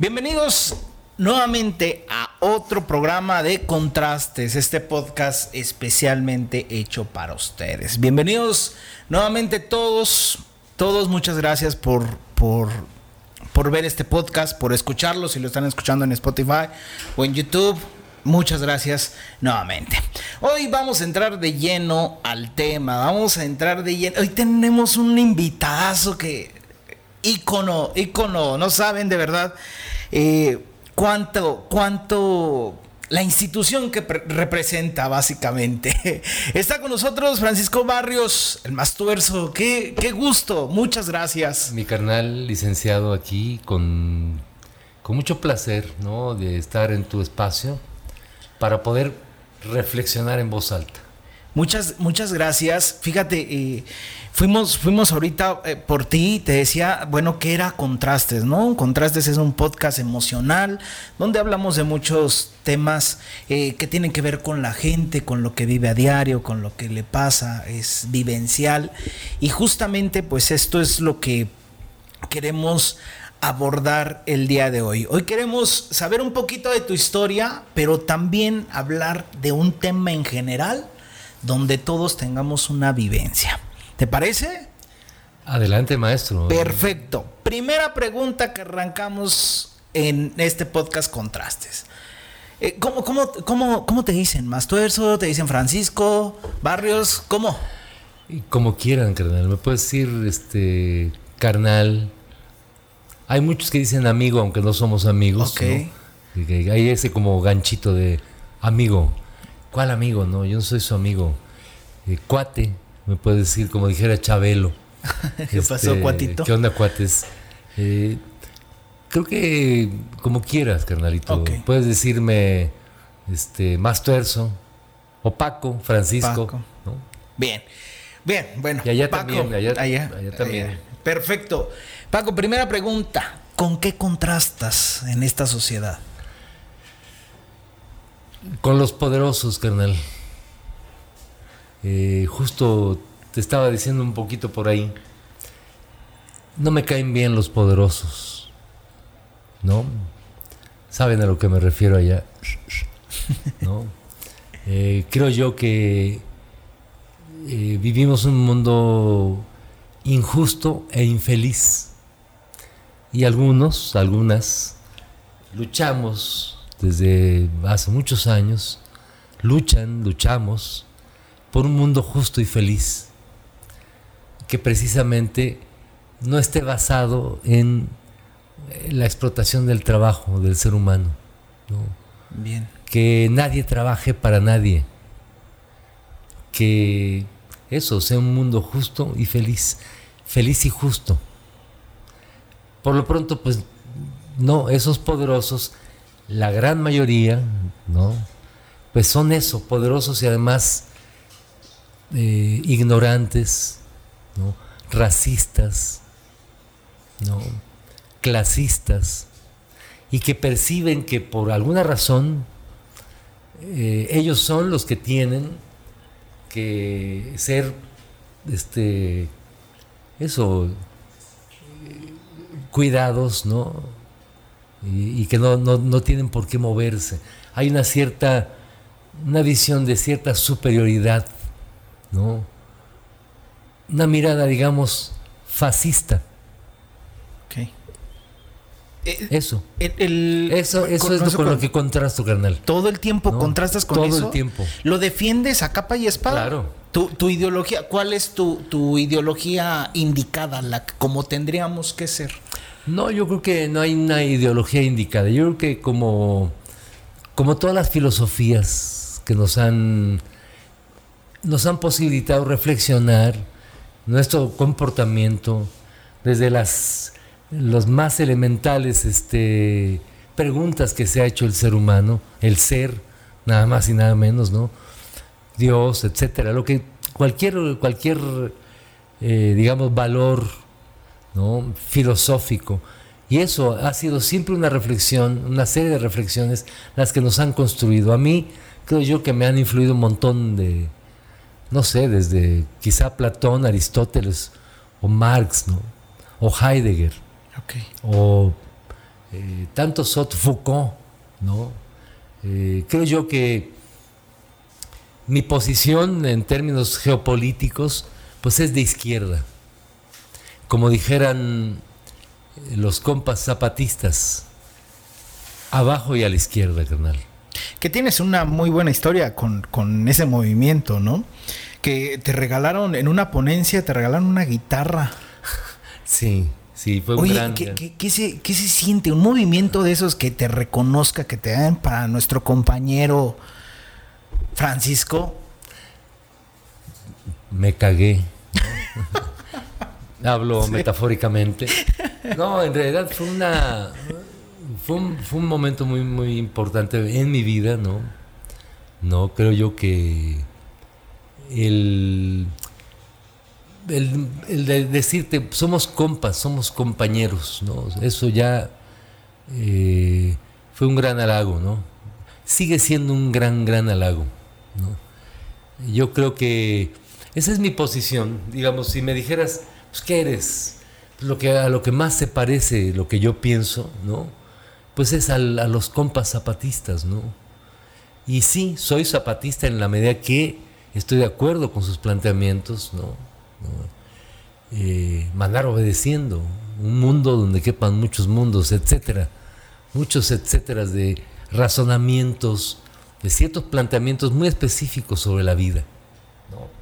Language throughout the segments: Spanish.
Bienvenidos nuevamente a otro programa de contrastes, este podcast especialmente hecho para ustedes. Bienvenidos nuevamente todos, todos muchas gracias por, por, por ver este podcast, por escucharlo, si lo están escuchando en Spotify o en YouTube. Muchas gracias nuevamente. Hoy vamos a entrar de lleno al tema. Vamos a entrar de lleno. Hoy tenemos un invitadazo que. Ícono, ícono. No saben de verdad eh, cuánto, cuánto. La institución que representa, básicamente. Está con nosotros Francisco Barrios, el más tuerzo. Qué, qué gusto. Muchas gracias. Mi carnal licenciado aquí con, con mucho placer, ¿no? De estar en tu espacio para poder reflexionar en voz alta. Muchas, muchas gracias. Fíjate, eh, fuimos, fuimos ahorita eh, por ti, te decía, bueno, que era Contrastes, ¿no? Contrastes es un podcast emocional donde hablamos de muchos temas eh, que tienen que ver con la gente, con lo que vive a diario, con lo que le pasa, es vivencial. Y justamente, pues esto es lo que queremos abordar el día de hoy. Hoy queremos saber un poquito de tu historia, pero también hablar de un tema en general donde todos tengamos una vivencia. ¿Te parece? Adelante, maestro. Perfecto. Primera pregunta que arrancamos en este podcast Contrastes. Eh, ¿cómo, cómo, cómo, te dicen? ¿Mastuerzo? ¿Te dicen Francisco? ¿Barrios? ¿Cómo? Como quieran, carnal. Me puedes decir, este, carnal, hay muchos que dicen amigo, aunque no somos amigos. Hay ese como ganchito de amigo. ¿Cuál amigo? No, yo no soy su amigo. Eh, cuate, me puede decir, como dijera Chabelo. ¿Qué pasó, este, cuatito? ¿Qué onda, cuates? Eh, creo que como quieras, carnalito. Puedes decirme este, más tuerzo, o Paco, Francisco. Bien, bien, bueno. Y allá también, allá, también. Perfecto. Paco, primera pregunta. ¿Con qué contrastas en esta sociedad? Con los poderosos, carnal. Eh, justo te estaba diciendo un poquito por ahí. No me caen bien los poderosos. ¿No? Saben a lo que me refiero allá. ¿No? Eh, creo yo que eh, vivimos un mundo injusto e infeliz. Y algunos, algunas, luchamos desde hace muchos años, luchan, luchamos por un mundo justo y feliz, que precisamente no esté basado en la explotación del trabajo del ser humano. Bien. Que nadie trabaje para nadie. Que eso sea un mundo justo y feliz feliz y justo. Por lo pronto, pues no, esos poderosos, la gran mayoría, ¿no? Pues son eso, poderosos y además eh, ignorantes, ¿no? racistas, ¿no? clasistas, y que perciben que por alguna razón eh, ellos son los que tienen que ser este, eso, cuidados, ¿no? Y, que no, no, tienen por qué moverse. Hay una cierta, una visión de cierta superioridad, ¿no? Una mirada, digamos, fascista. Okay. Eh, eso. eso, eso es lo con lo que contrasto, carnal. Todo el tiempo contrastas con eso. Todo el tiempo. Lo defiendes a capa y espada. Claro. Tu, ideología, ¿cuál es tu, ideología indicada, la como tendríamos que ser? No, yo creo que no hay una ideología indicada. Yo creo que como, como todas las filosofías que nos han, nos han posibilitado reflexionar nuestro comportamiento desde las los más elementales este, preguntas que se ha hecho el ser humano, el ser, nada más y nada menos, ¿no? Dios, etcétera, lo que cualquier, cualquier eh, digamos, valor ¿no? filosófico. Y eso ha sido siempre una reflexión, una serie de reflexiones las que nos han construido. A mí creo yo que me han influido un montón de, no sé, desde quizá Platón, Aristóteles o Marx, ¿no? o Heidegger, okay. o eh, tanto Sot Foucault, ¿no? Eh, creo yo que mi posición en términos geopolíticos, pues es de izquierda. Como dijeran los compas zapatistas, abajo y a la izquierda, carnal. Que tienes una muy buena historia con, con ese movimiento, ¿no? Que te regalaron en una ponencia, te regalaron una guitarra. Sí, sí, fue un Oye, gran... ¿qué, qué- qué se, qué se siente? Un movimiento de esos que te reconozca, que te dan para nuestro compañero Francisco. me cagué. Hablo metafóricamente. No, en realidad fue una fue un, fue un momento muy muy importante en mi vida, ¿no? No creo yo que el el, el de decirte somos compas, somos compañeros, ¿no? Eso ya eh, fue un gran halago, ¿no? Sigue siendo un gran gran halago, ¿no? Yo creo que esa es mi posición. Digamos, si me dijeras, pues, ¿qué eres? Pues, lo que, a lo que más se parece lo que yo pienso, ¿no? Pues es a los compas zapatistas, ¿no? Y sí, soy zapatista en la medida que estoy de acuerdo con sus planteamientos, ¿no? Eh, mandar obedeciendo, un mundo donde quepan muchos mundos, etcétera, muchos etcéteras de razonamientos, de ciertos planteamientos muy específicos sobre la vida. ¿no?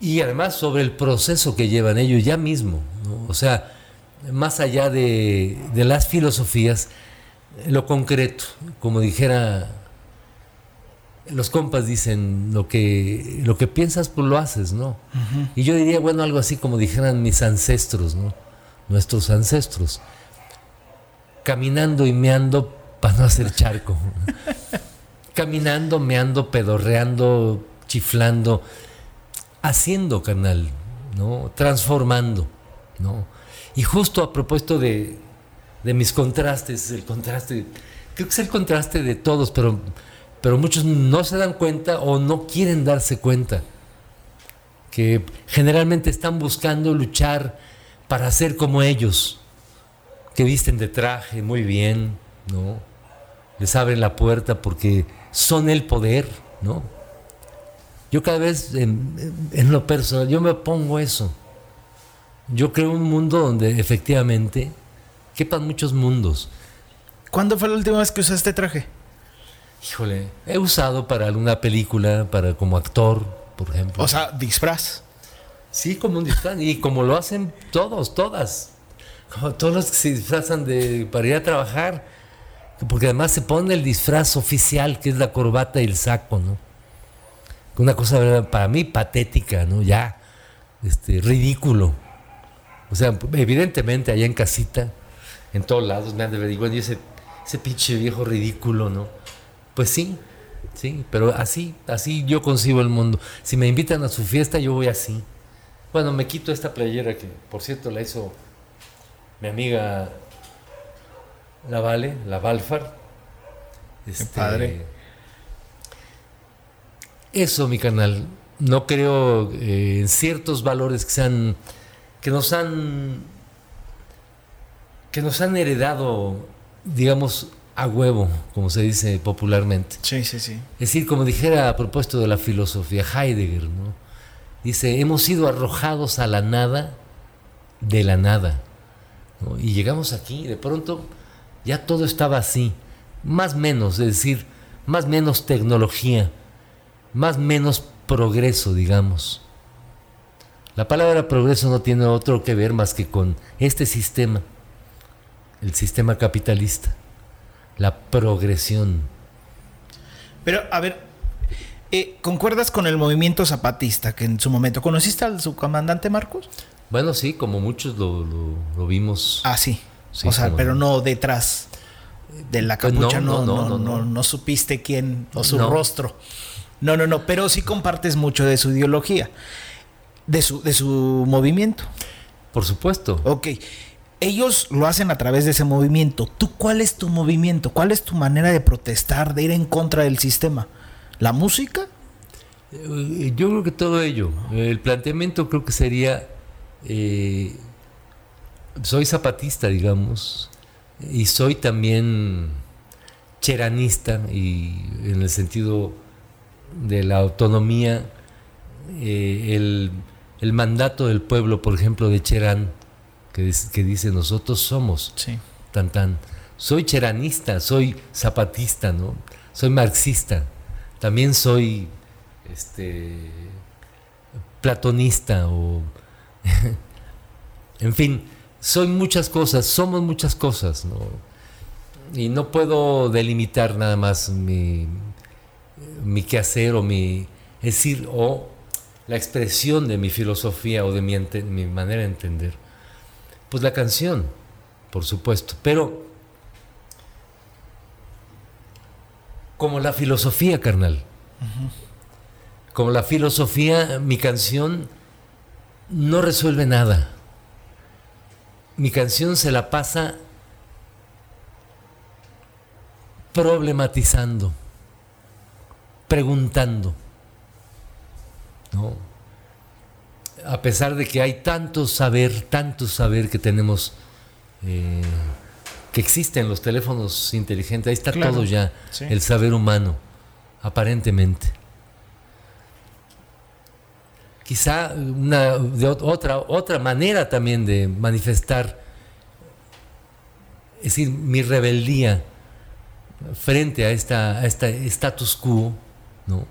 Y además sobre el proceso que llevan ellos ya mismo. ¿no? O sea, más allá de, de las filosofías, lo concreto, como dijera, los compas dicen, lo que, lo que piensas, pues lo haces, ¿no? Y yo diría, bueno, algo así como dijeran mis ancestros, ¿no? Nuestros ancestros. Caminando y meando para no hacer charco. Caminando, meando, pedorreando, chiflando, haciendo, canal, ¿no? Transformando, ¿no? Y justo a propósito de, de mis contrastes, el contraste, creo que es el contraste de todos, pero, pero muchos no se dan cuenta o no quieren darse cuenta que generalmente están buscando luchar para ser como ellos, que visten de traje muy bien, ¿no? Les abren la puerta porque son el poder, ¿no? Yo cada vez en, en lo personal, yo me pongo eso. Yo creo un mundo donde efectivamente quepan muchos mundos. ¿Cuándo fue la última vez que usaste traje? Híjole, he usado para alguna película, para como actor, por ejemplo. O sea, disfraz. Sí, como un disfraz. Y como lo hacen todos, todas. Como todos los que se disfrazan de, para ir a trabajar. Porque además se pone el disfraz oficial, que es la corbata y el saco, ¿no? Una cosa para mí patética, ¿no? Ya, este, ridículo. O sea, evidentemente allá en casita, en todos lados me han de ver, y bueno, y ese, ese pinche viejo ridículo, ¿no? Pues sí, sí, pero así, así yo concibo el mundo. Si me invitan a su fiesta, yo voy así. Bueno, me quito esta playera que, por cierto, la hizo mi amiga La Vale, la Valfar. Este, padre. Eso, mi canal. No creo eh, en ciertos valores que sean que nos han que nos han heredado, digamos, a huevo, como se dice popularmente. Sí, sí, sí. Es decir, como dijera a propósito de la filosofía Heidegger, ¿no? Dice, hemos sido arrojados a la nada de la nada. ¿no? Y llegamos aquí y de pronto ya todo estaba así. Más menos, es decir, más menos tecnología, más menos progreso, digamos. La palabra progreso no tiene otro que ver más que con este sistema, el sistema capitalista, la progresión. Pero, a ver, eh, ¿concuerdas con el movimiento zapatista que en su momento conociste al subcomandante Marcos? Bueno, sí, como muchos lo, vimos. Ah, sí. sí o sea, pero no detrás de la pues capucha, pues no, no, no, no, supiste quién o su rostro. No, no, no, pero sí compartes mucho de su ideología, de su, de su movimiento. Por supuesto. Ok. Ellos lo hacen a través de ese movimiento. ¿Tú cuál es tu movimiento? ¿Cuál es tu manera de protestar, de ir en contra del sistema? ¿La música? Eh, Yo creo que todo ello. El planteamiento creo que sería, eh, soy zapatista, digamos, y soy también cheranista y en el sentido de la autonomía, eh, el, el, mandato del pueblo, por ejemplo, de Cherán, que, que dice nosotros somos sí. tan tan. Soy cheranista, soy zapatista, ¿no? Soy marxista, también soy este platonista o en fin, soy muchas cosas, somos muchas cosas, ¿no? Y no puedo delimitar nada más mi, mi quehacer o mi, es decir, o la expresión de mi filosofía o de mi, mi manera de entender. Pues la canción, por supuesto, pero como la filosofía, carnal. Como la filosofía, mi canción no resuelve nada. Mi canción se la pasa problematizando, preguntando. ¿no? A pesar de que hay tanto saber, tanto saber que tenemos, eh, que existe en los teléfonos inteligentes, ahí está Claro, todo ya, sí. el saber humano, aparentemente. Quizá una, de otra, otra manera también de manifestar, es decir, mi rebeldía frente a esta, a esta status quo, ¿no?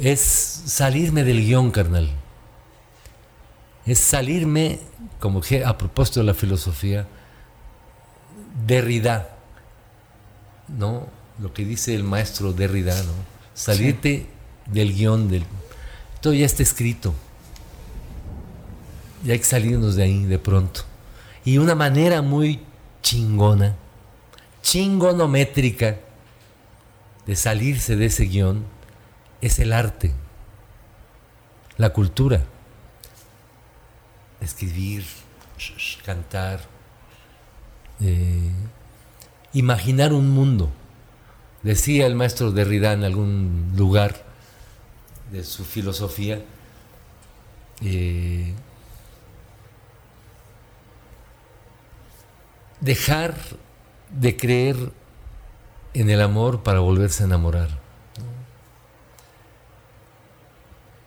Es salirme del guion, carnal. Es salirme, como que a propósito de la filosofía, Derrida, ¿no? Lo que dice el maestro Derrida, ¿no? Salirte del guion, del... Todo ya está escrito. Y hay que salirnos de ahí de pronto. Y una manera muy chingona, chingonométrica de salirse de ese guion es el arte, la cultura. Escribir, cantar, eh, imaginar un mundo. Decía el maestro Derrida en algún lugar de su filosofía, eh, dejar de creer en el amor para volverse a enamorar.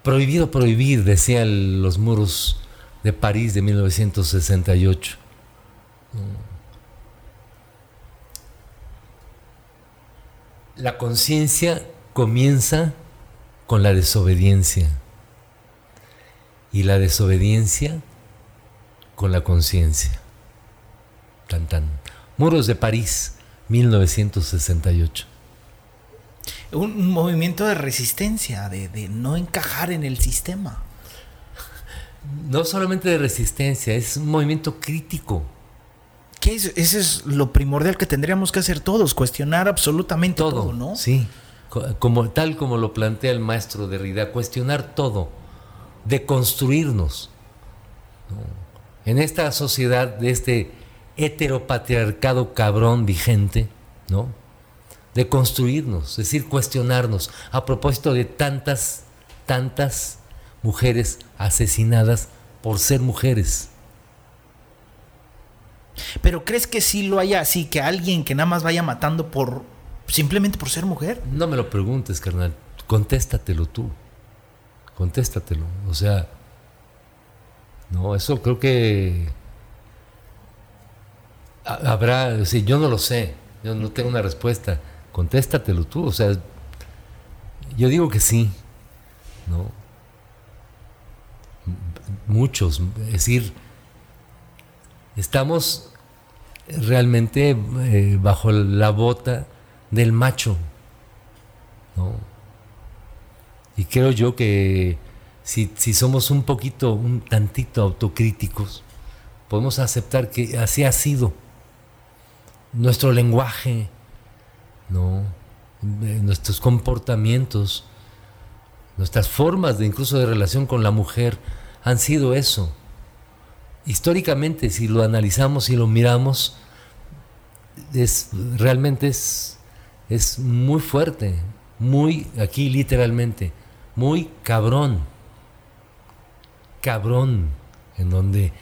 Prohibido prohibir, decían los muros de París de 1968. La conciencia comienza con la desobediencia y la desobediencia con la conciencia. Tan tan. Muros de París, 1968. Un, un movimiento de resistencia, de, de no encajar en el sistema. No solamente de resistencia, es un movimiento crítico. Que es, eso es lo primordial que tendríamos que hacer todos, cuestionar absolutamente todo, Todo, ¿no? Sí, co- como, tal como lo plantea el maestro Derrida, cuestionar todo, deconstruirnos. ¿no? En esta sociedad de este heteropatriarcado cabrón vigente, ¿no? De construirnos, es decir, cuestionarnos a propósito de tantas, tantas mujeres asesinadas por ser mujeres. Pero ¿crees que sí lo haya así, que alguien que nada más vaya matando por simplemente por ser mujer? No me lo preguntes, carnal. Contéstatelo tú. Contéstatelo. O sea, no, eso creo que habrá, sí, yo no lo sé. Yo no tengo una respuesta. Contéstatelo tú. O sea, yo digo que sí. ¿No? Muchos. Es decir, estamos realmente eh, bajo la bota del macho. ¿no? Y creo yo que si, si somos un poquito, un tantito autocríticos, podemos aceptar que así ha sido. Nuestro lenguaje, ¿no? Eh, nuestros comportamientos, nuestras formas de incluso de relación con la mujer han sido eso. Históricamente, si lo analizamos y lo miramos, es, realmente es, es muy fuerte, muy, aquí literalmente, muy cabrón, cabrón, en donde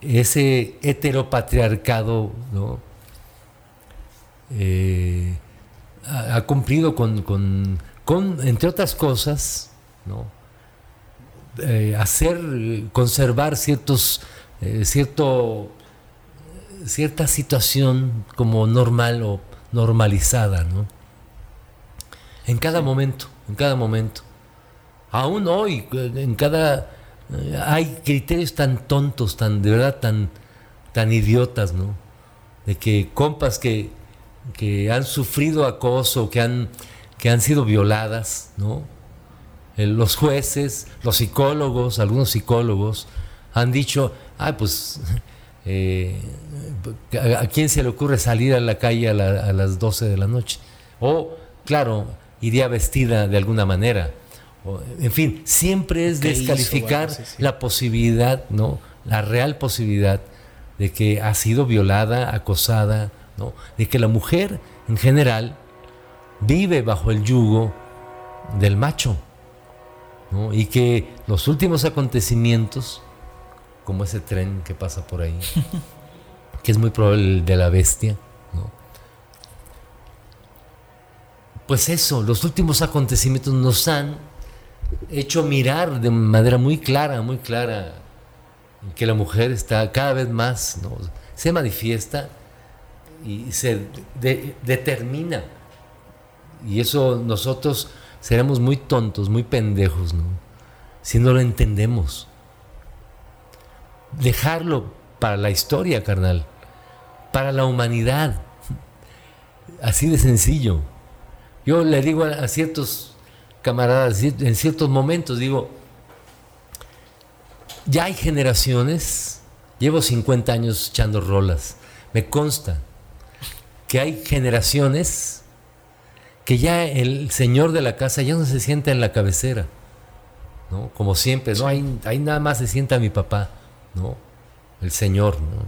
ese heteropatriarcado ¿no? Eh, ha, cumplido con, con, con, entre otras cosas, ¿no? Eh, hacer, conservar ciertos, eh, cierto, cierta situación como normal o normalizada, ¿no? En cada momento, en cada momento. Aún hoy, en cada hay criterios tan tontos, tan de verdad tan tan idiotas, ¿no? De que compas que, que han sufrido acoso, que han que han sido violadas, ¿no? los jueces, los psicólogos, algunos psicólogos, han dicho, ah, pues, eh, ¿a quién se le ocurre salir a la calle a, las 12 de la noche? O, claro, iría vestida de alguna manera. en fin, siempre es descalificar la posibilidad, ¿no? La real posibilidad de que ha sido violada, acosada, ¿no? De que la mujer, en general, vive bajo el yugo del macho y que los últimos acontecimientos, como ese tren que pasa por ahí, que es muy probable el de la bestia, pues eso, los últimos acontecimientos nos han hecho mirar de manera muy clara, muy clara, que la mujer está cada vez más, se manifiesta y se determina. Y eso nosotros seremos muy tontos, muy pendejos. Si no lo entendemos. Dejarlo para la historia, carnal, para la humanidad. Así de sencillo. Yo le digo a, ciertos camaradas, en ciertos momentos, digo, ya hay generaciones, llevo 50 años echando rolas, me consta que hay generaciones que ya el señor de la casa ya no se sienta en la cabecera, ¿no? Como siempre, ¿no? Ahí, ahí nada más se sienta mi papá, ¿no? El señor, ¿no?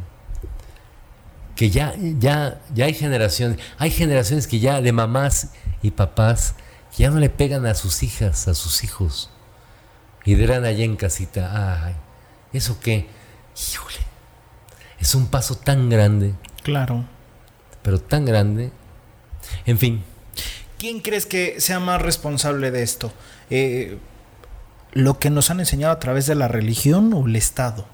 Que ya, ya, ya hay generaciones, hay generaciones que ya de mamás y papás que ya no le pegan a sus hijas, a sus hijos, y dirán allá en casita, ay, ¿eso qué? Híjole, es un paso tan grande. Claro. Pero tan grande. En fin, ¿Quién crees que sea más responsable de esto? Eh, ¿Lo que nos han enseñado a través de la religión o el Estado?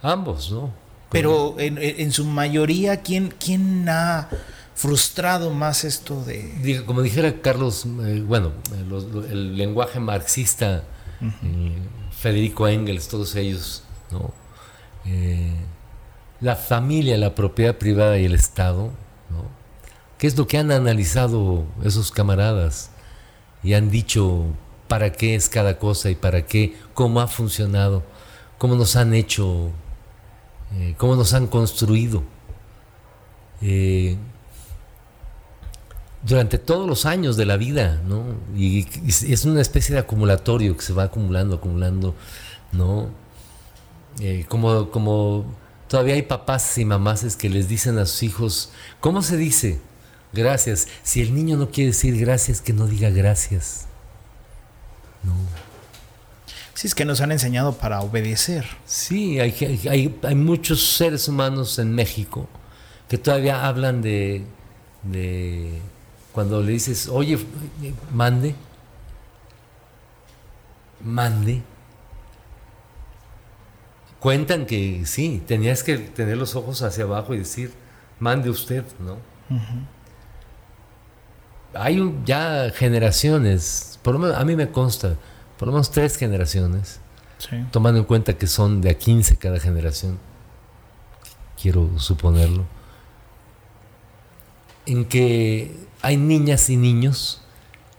Ambos, ¿no? Pero en, su mayoría, ¿quién, ¿quién ha frustrado más esto de...? Como dijera Carlos, eh, bueno, el lenguaje marxista, eh, Federico Engels, todos ellos, ¿no? La familia, la propiedad privada y el Estado, ¿no? ¿Qué es lo que han analizado esos camaradas? Y han dicho para qué es cada cosa y para qué, cómo ha funcionado, cómo nos han hecho, eh, cómo nos han construido. Eh, durante todos los años de la vida, ¿no? Y, es una especie de acumulatorio que se va acumulando, acumulando, ¿no? Eh, como, como todavía hay papás y mamás que les dicen a sus hijos, ¿cómo se dice? Gracias. Si el niño no quiere decir gracias, que no diga gracias. No. Sí, es que nos han enseñado para obedecer. Sí, hay, hay, muchos seres humanos en México que todavía hablan de, de cuando le dices, oye, mande, mande. Cuentan que sí, tenías que tener los ojos hacia abajo y decir, mande usted, ¿no? hay ya generaciones, por lo menos a mí me consta, por lo menos tres generaciones, tomando en cuenta que son de a 15 cada generación, quiero suponerlo, en que hay niñas y niños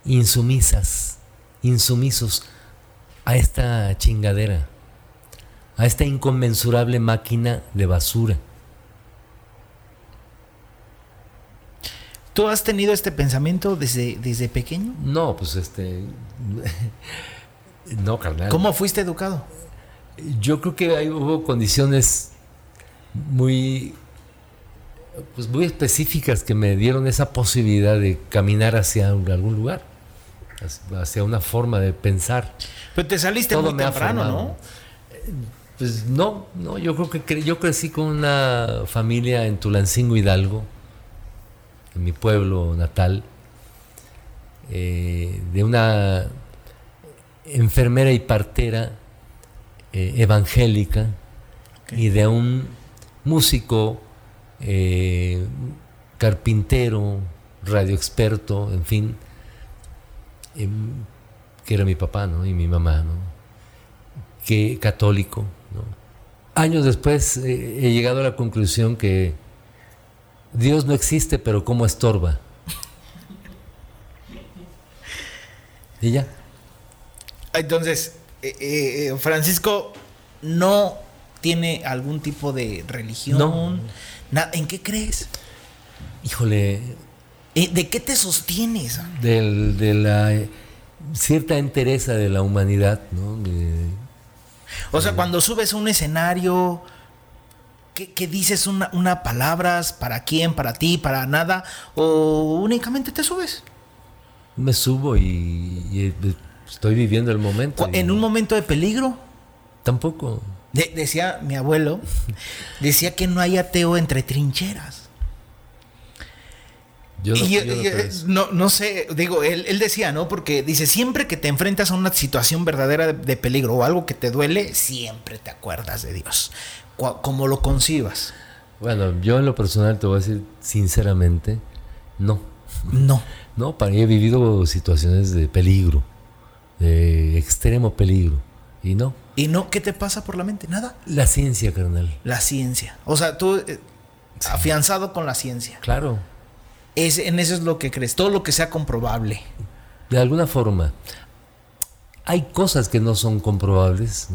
insumisas, insumisos a esta chingadera, a esta inconmensurable máquina de basura ¿Tú has tenido este pensamiento desde, desde pequeño? No, pues este. no, carnal. ¿Cómo fuiste educado? Yo creo que hay, hubo condiciones muy. Pues muy específicas que me dieron esa posibilidad de caminar hacia algún lugar, hacia una forma de pensar. Pero te saliste muy temprano, ¿no? Pues no, no, yo creo que cre- yo crecí con una familia en Tulancingo Hidalgo, en mi pueblo natal, eh, de una enfermera y partera eh, evangélica y de un músico, eh, carpintero, radioexperto, en fin, em, que era mi papá ¿no? y mi mamá, ¿no? que católico. Años después eh, he llegado a la conclusión que Dios no existe, pero cómo estorba. Y ya. Entonces, eh, eh, Francisco no tiene algún tipo de religión. No. ¿En qué crees? Híjole, ¿De qué te sostienes? del- de la cierta entereza de la humanidad, ¿no? De- O sea, cuando subes a un escenario, ¿qué, qué dices? Una, una palabras? ¿Para quién? ¿Para ti? ¿Para nada? ¿O únicamente te subes? me subo y, y, eh, estoy viviendo el momento. Y En un momento de peligro, Tampoco. de- decía mi abuelo, decía que no hay ateo entre trincheras. Yo no, Y yo- yo no yo- no, no sé, digo, él, él decía, ¿no? Porque dice, siempre que te enfrentas a una situación verdadera de, de peligro o algo que te duele, siempre te acuerdas de Dios, como lo concibas. Bueno, yo en lo personal te voy a decir sinceramente, no. No. No, para mí he vivido situaciones de peligro, de extremo peligro. Y no, ¿Y no? ¿Qué te pasa por la mente? Nada. la ciencia, carnal. La ciencia. O sea, tú eh, afianzado con la ciencia. Claro, Es, en eso es lo que crees, todo lo que sea comprobable. de alguna forma. Hay cosas que no son comprobables.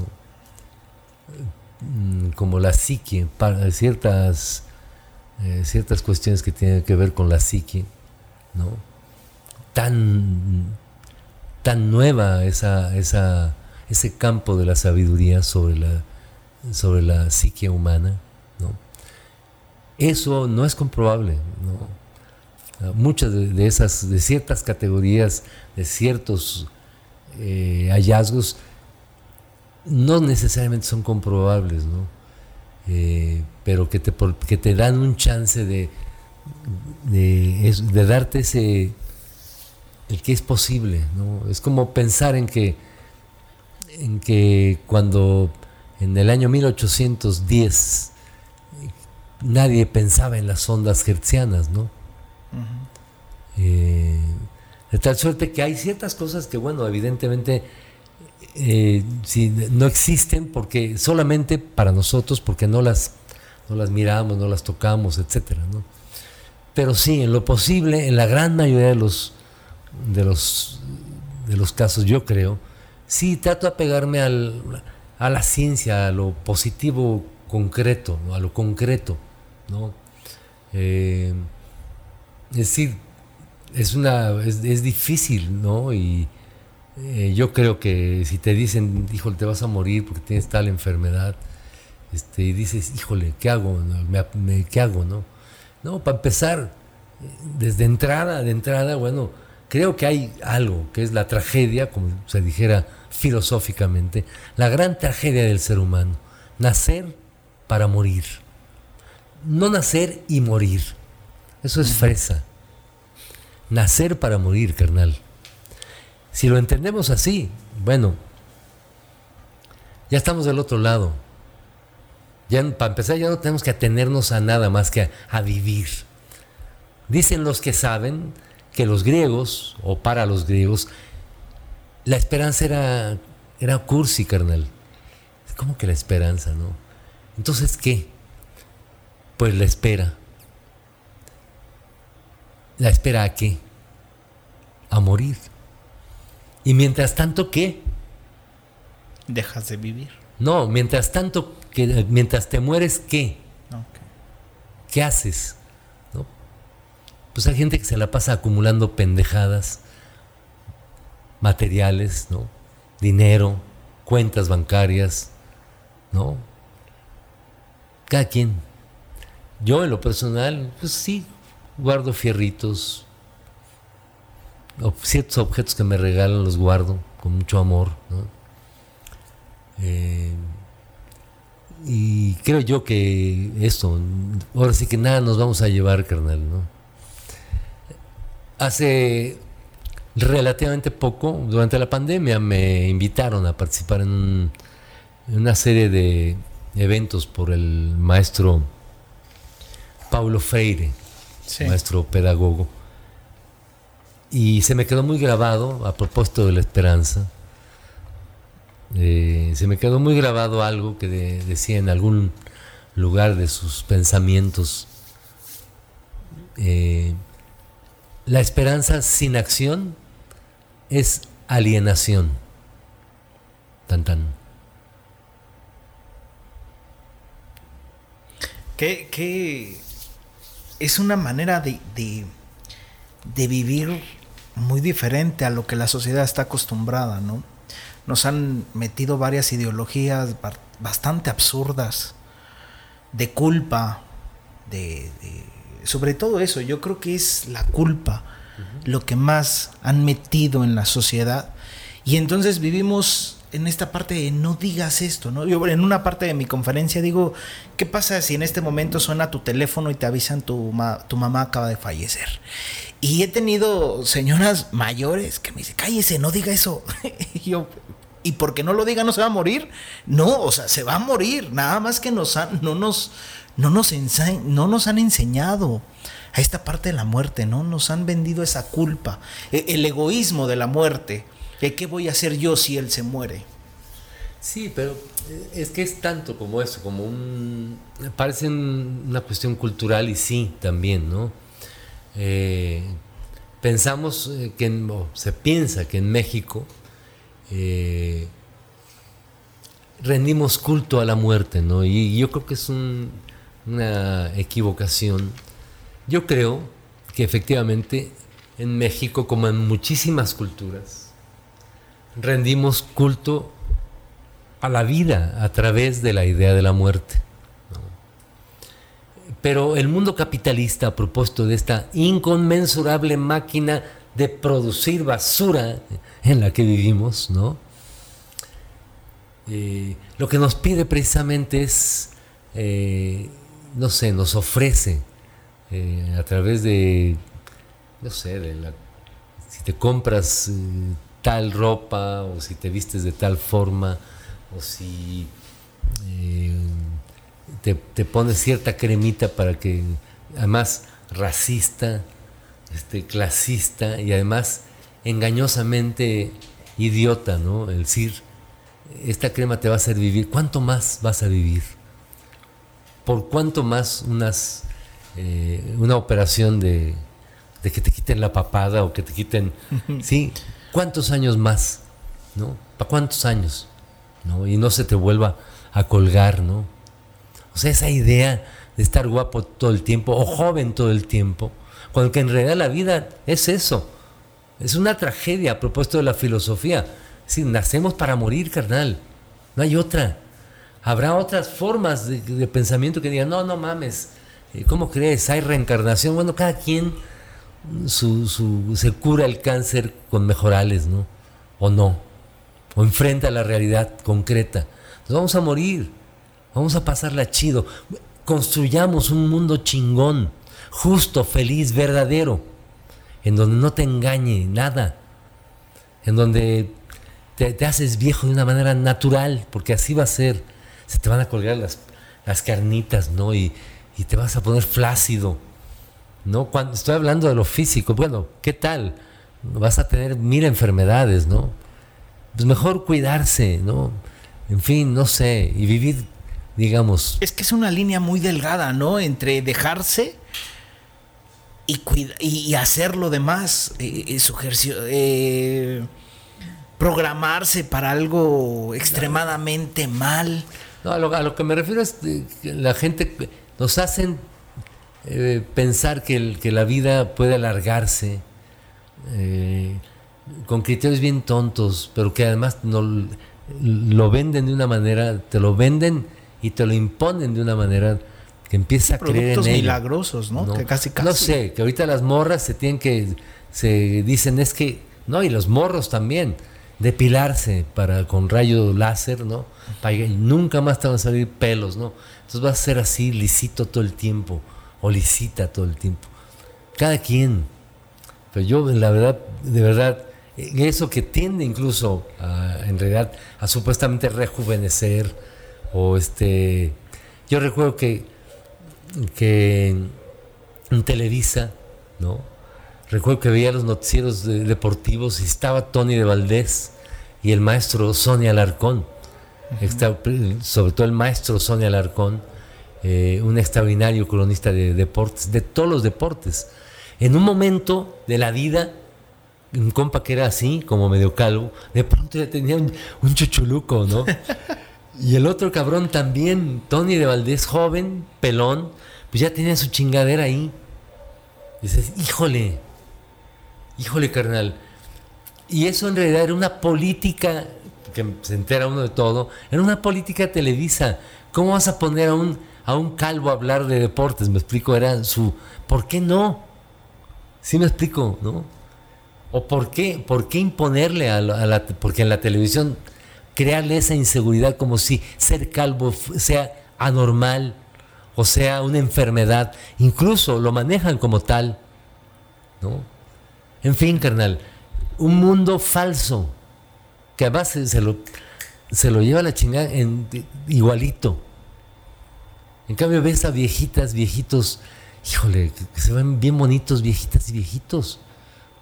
Mm, como la psique, para ciertas, eh, ciertas cuestiones que tienen que ver con la psique, ¿no? Tan, tan nueva esa, esa, ese campo de la sabiduría sobre la, sobre la psique humana, ¿no? Eso no es comprobable, ¿no? Muchas de, esas, de ciertas categorías, de ciertos eh, hallazgos, no necesariamente son comprobables, ¿no? Eh, pero que te, que te dan un chance de, de, de darte ese, el que es posible, ¿no? Es como pensar en que, en que cuando en el año 1810 nadie pensaba en las ondas hertzianas, ¿no? Eh, de tal suerte que hay ciertas cosas que, bueno, evidentemente eh, no existen porque solamente para nosotros, porque no las, no las miramos, no las tocamos, etcétera, ¿no? Pero sí, en lo posible, en la gran mayoría de los, de los, de los casos, yo creo, sí trato de apegarme al, a la ciencia, a lo positivo concreto, a lo concreto, ¿no? Eh, es decir, es una es, es difícil, ¿no? Y eh, yo creo que si te dicen, híjole, te vas a morir porque tienes tal enfermedad, este, y dices, híjole, ¿qué hago? Me- me- ¿Qué hago, no? No, para empezar, desde entrada, de entrada, bueno, creo que hay algo que es la tragedia, como se dijera filosóficamente, la gran tragedia del ser humano, nacer para morir. No nacer y morir. Eso es fresa. Nacer para morir, carnal. Si lo entendemos así, bueno, ya estamos del otro lado. Ya, para empezar, ya no tenemos que atenernos a nada más que a, vivir. Dicen los que saben que los griegos, o para los griegos, la esperanza era, era cursi, carnal. ¿Cómo que la esperanza, no? Entonces, ¿qué? Pues la espera. ¿La espera a qué? A morir. Y mientras tanto, ¿qué? Dejas de vivir. No, mientras tanto, que, mientras te mueres, ¿qué? ¿Qué haces? ¿No? Pues hay gente que se la pasa acumulando pendejadas, materiales, ¿no? Dinero, cuentas bancarias, ¿no? Cada quien. Yo en lo personal, pues sí, guardo fierritos, ciertos objetos que me regalan los guardo con mucho amor. Eh, y creo yo que esto, ahora sí que nada nos vamos a llevar, carnal. Hace relativamente poco, durante la pandemia, me invitaron a participar en, una serie de eventos por el maestro Paulo Freire, maestro pedagogo. Y se me quedó muy grabado a propósito de la esperanza eh, se me quedó muy grabado algo que decía en algún lugar de sus pensamientos. Eh, la esperanza sin acción es alienación. Tan tan. Que, es una manera de, de vivir muy diferente a lo que la sociedad está acostumbrada, ¿no? nos han metido varias ideologías bastante absurdas de culpa, de, sobre todo eso, yo creo que es la culpa lo que más han metido en la sociedad y entonces vivimos en esta parte no digas esto, ¿no? Yo en una parte de mi conferencia digo, ¿qué pasa si en este momento suena tu teléfono y te avisan tu, tu mamá acaba de fallecer? Y he tenido señoras mayores que me dicen, cállese, no diga eso. y yo, y porque no lo diga no se va a morir. No, o sea, se va a morir. Nada más que nos han, no, nos, no, nos no nos han enseñado a esta parte de la muerte, ¿no? Nos han vendido esa culpa, e, el egoísmo de la muerte. ¿Qué voy a hacer yo si él se muere? Sí, pero eh, es que es tanto como eso, como un... Parece una cuestión cultural y sí, también, ¿no? Eh, pensamos eh, que, se piensa que en México rendimos culto a la muerte, ¿no? Y yo creo que es una equivocación. Yo creo que efectivamente en México, como en muchísimas culturas, rendimos culto a la vida a través de la idea de la muerte. Pero el mundo capitalista, a propósito de esta inconmensurable máquina de producir basura en la que vivimos, ¿no? Eh, lo que nos pide precisamente es, eh, no sé, nos ofrece eh, a través de, no sé, de la, si te compras tal ropa o si te vistes de tal forma o si te, te pones cierta cremita para que, además, racista, este, clasista y además engañosamente idiota, ¿no? El decir, esta crema te va a hacer vivir. ¿Cuánto más vas a vivir? ¿Por cuánto más unas, eh, una operación de, de, que te quiten la papada o que te quiten... ¿Sí? ¿Cuántos años más? ¿No? ¿Para cuántos años? ¿No? Y no se te vuelva a colgar, ¿no? O sea, esa idea de estar guapo todo el tiempo o joven todo el tiempo, cuando en realidad la vida es eso. Es una tragedia a propósito de la filosofía. Si nacemos para morir, carnal. No hay otra. Habrá otras formas de, pensamiento que digan, no, no mames, eh, ¿cómo crees? Hay reencarnación. Bueno, cada quien se cura el cáncer con mejorales, ¿no? O no. O enfrenta la realidad concreta. Nos vamos a morir. Vamos a pasarla chido. Construyamos un mundo chingón justo, feliz, verdadero, en donde no te engañe nada, en donde te, haces viejo de una manera natural, porque así va a ser. Se te van a colgar las, las carnitas, ¿no? Y, te vas a poner flácido, ¿no? Cuando estoy hablando de lo físico, bueno, ¿qué tal? Vas a tener mil enfermedades, ¿no? Pues mejor cuidarse, ¿no? En fin, no sé, y vivir, digamos. Es que es una línea muy delgada, ¿no? Entre dejarse y, y hacer lo demás, eh, eh, eh, programarse para algo extremadamente mal. No, a lo, que me refiero es que la gente nos hacen pensar que, que, la vida puede alargarse con criterios bien tontos, pero que además no, lo venden de una manera, te lo venden y te lo imponen de una manera que empieza a creer en milagrosos, ¿no? Que casi, casi. No sé, que ahorita las morras se tienen que, se dicen es que, no, y los morros también, depilarse para con rayo láser, ¿no? Para, y nunca más te van a salir pelos, ¿no? Entonces vas a ser así lisito todo el tiempo o lisita todo el tiempo. Cada quien. Pero yo, la verdad, de verdad, eso que tiende incluso a, en realidad a supuestamente rejuvenecer o este yo recuerdo que que en Televisa no recuerdo que veía los noticieros deportivos y estaba Tony de Valdés y el maestro Sonia Alarcón sobre todo el maestro Sonia Alarcón eh, un extraordinario cronista de deportes de todos los deportes en un momento de la vida un compa que era así, como medio calvo, de pronto ya tenía un, chuchuluco, ¿no? y el otro cabrón también, Tony de Valdés, joven, pelón, pues ya tenía su chingadera ahí. dices, híjole, híjole, carnal. Y eso en realidad era una política, que se entera uno de todo, era una política televisa. ¿Cómo vas a poner a un, a un calvo a hablar de deportes? Me explico, era su... ¿Por qué no? Sí me explico, ¿no? ¿O por qué, por qué imponerle a la, Porque en la televisión crearle esa inseguridad como si ser calvo sea anormal o sea una enfermedad. Incluso lo manejan como tal. ¿no? En fin, carnal, un mundo falso que además se, lo, se lo lleva a la chingada en, igualito. En cambio ves a viejitas, viejitos, híjole, que se ven bien bonitos, viejitas y viejitos.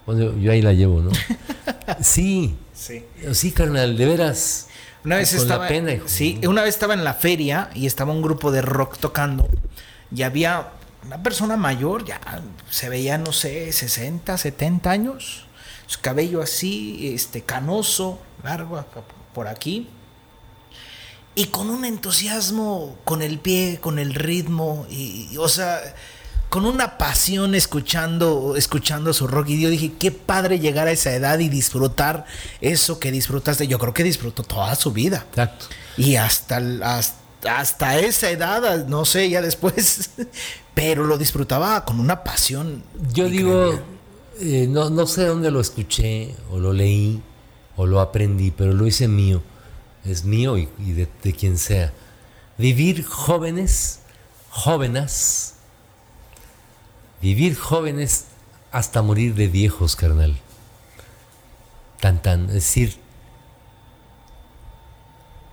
Bueno, yo ahí la llevo, ¿no? sí. Sí. Sí, carnal, de veras. Una vez estaba. sí, una vez estaba en la feria y estaba un grupo de rock tocando. Y había una persona mayor, ya se veía, no sé, 60, 70 años. Su cabello así, este, canoso, largo por aquí. Y con un entusiasmo, con el pie, con el ritmo. Y, o sea, con una pasión escuchando, escuchando su rock. Y yo dije, qué padre llegar a esa edad y disfrutar eso que disfrutaste. Yo creo que disfrutó toda su vida. Exacto. Y hasta, hasta, esa edad, no sé, ya después, pero lo disfrutaba con una pasión. Yo digo, eh, no, no sé dónde lo escuché, o lo leí, o lo aprendí, pero lo hice mío. Es mío y, de, de quien sea. Vivir jóvenes, jóvenes, Vivir jóvenes hasta morir de viejos, carnal. Tan, tan. Es decir,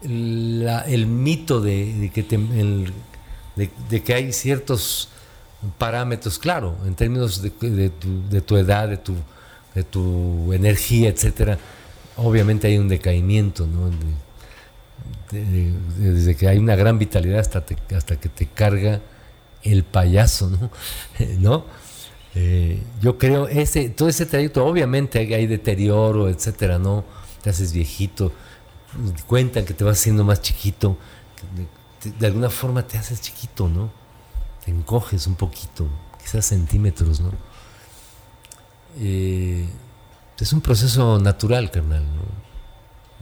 el mito de, que de, que hay ciertos parámetros, claro, en términos de, tu, edad, de tu, de tu energía, etcétera, obviamente hay un decaimiento, ¿no? Desde que hay una gran vitalidad hasta, hasta que te carga el payaso, ¿no? Eh, yo creo, ese, todo ese trayecto, obviamente hay, deterioro, etcétera, ¿no? Te haces viejito, cuentan que te vas haciendo más chiquito, de, alguna forma te haces chiquito, ¿no? Te encoges un poquito, quizás centímetros, ¿no? Eh, es un proceso natural, carnal, ¿no?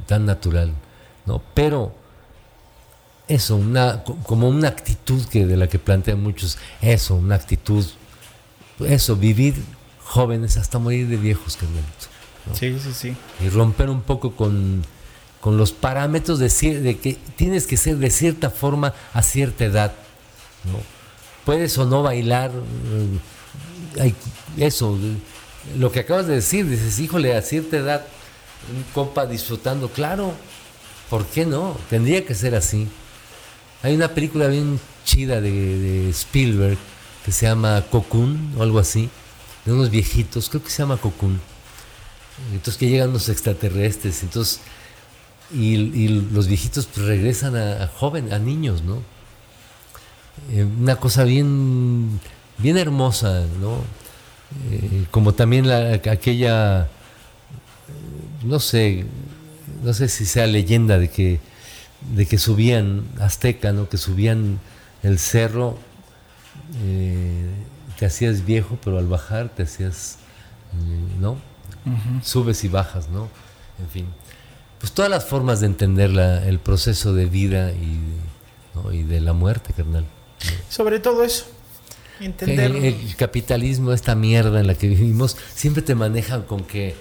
Tan natural, ¿no? Pero eso, una, como una actitud que de la que plantean muchos, eso, una actitud, eso, vivir jóvenes hasta morir de viejos, Carmelito. Sí, sí, sí. Y romper un poco con, los parámetros de, de, que tienes que ser de cierta forma a cierta edad. ¿no? Puedes o no bailar, eh, hay, eso, lo que acabas de decir, dices, híjole, a cierta edad, un copa disfrutando, claro, ¿por qué no? Tendría que ser así. Hay una película bien chida de, Spielberg que se llama Cocoon o algo así, de unos viejitos, creo que se llama Cocoon. Entonces que llegan los extraterrestres, entonces y, los viejitos pues, regresan a, jóvenes, a niños, ¿no? Eh, una cosa bien, bien hermosa, ¿no? Eh, como también la, aquella, no sé, no sé si sea leyenda de que de que subían Azteca, ¿no? que subían el cerro, eh, te hacías viejo, pero al bajar te hacías, eh, ¿no? Subes y bajas, ¿no? En fin. Pues todas las formas de entender el proceso de vida y, de la muerte, carnal. Sobre todo eso. Entender. El, capitalismo, esta mierda en la que vivimos, siempre te manejan con que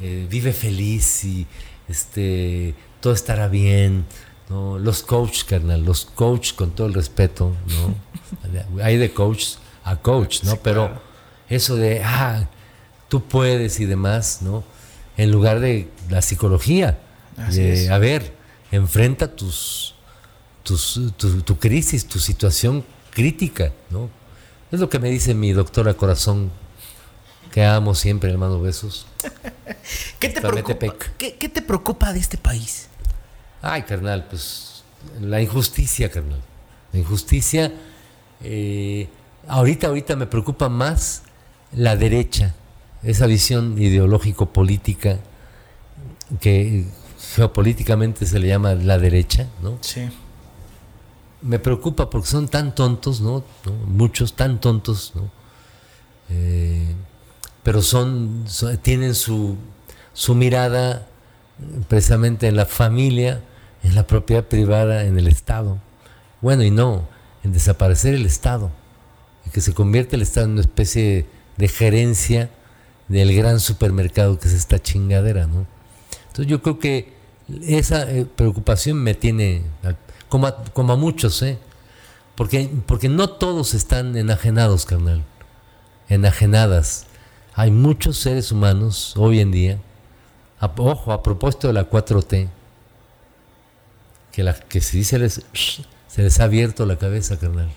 eh, vive feliz y este, todo estará bien, ¿no? Los coaches, carnal, los coaches con todo el respeto, ¿no? Hay de coach a coach, ¿no? Pero eso de, ah, tú puedes y demás, ¿no? En lugar de la psicología, de, a ver, enfrenta tus, tus tu, crisis, tu situación crítica, ¿no? Es lo que me dice mi doctora Corazón, que amo siempre, hermano Besos. ¿Qué te, preocupa, ¿qué, te preocupa de este país? Ay, carnal, pues la injusticia, carnal. La injusticia, eh, ahorita, ahorita me preocupa más la derecha, esa visión ideológico-política que geopolíticamente se le llama la derecha, ¿no? Sí. Me preocupa porque son tan tontos, ¿no? Muchos tan tontos, ¿no? Eh, pero son, tienen su, su mirada precisamente en la familia, en la propiedad privada, en el Estado. Bueno, y no, en desaparecer el Estado, que se convierte el Estado en una especie de gerencia del gran supermercado que es esta chingadera, ¿no? Entonces yo creo que esa eh, preocupación me tiene, como a, como a muchos, ¿eh? Porque, porque no todos están enajenados, carnal, enajenadas. Hay muchos seres humanos hoy en día, ojo, a propósito de la 4T, que, que se dice les, se les ha abierto la cabeza, carnal.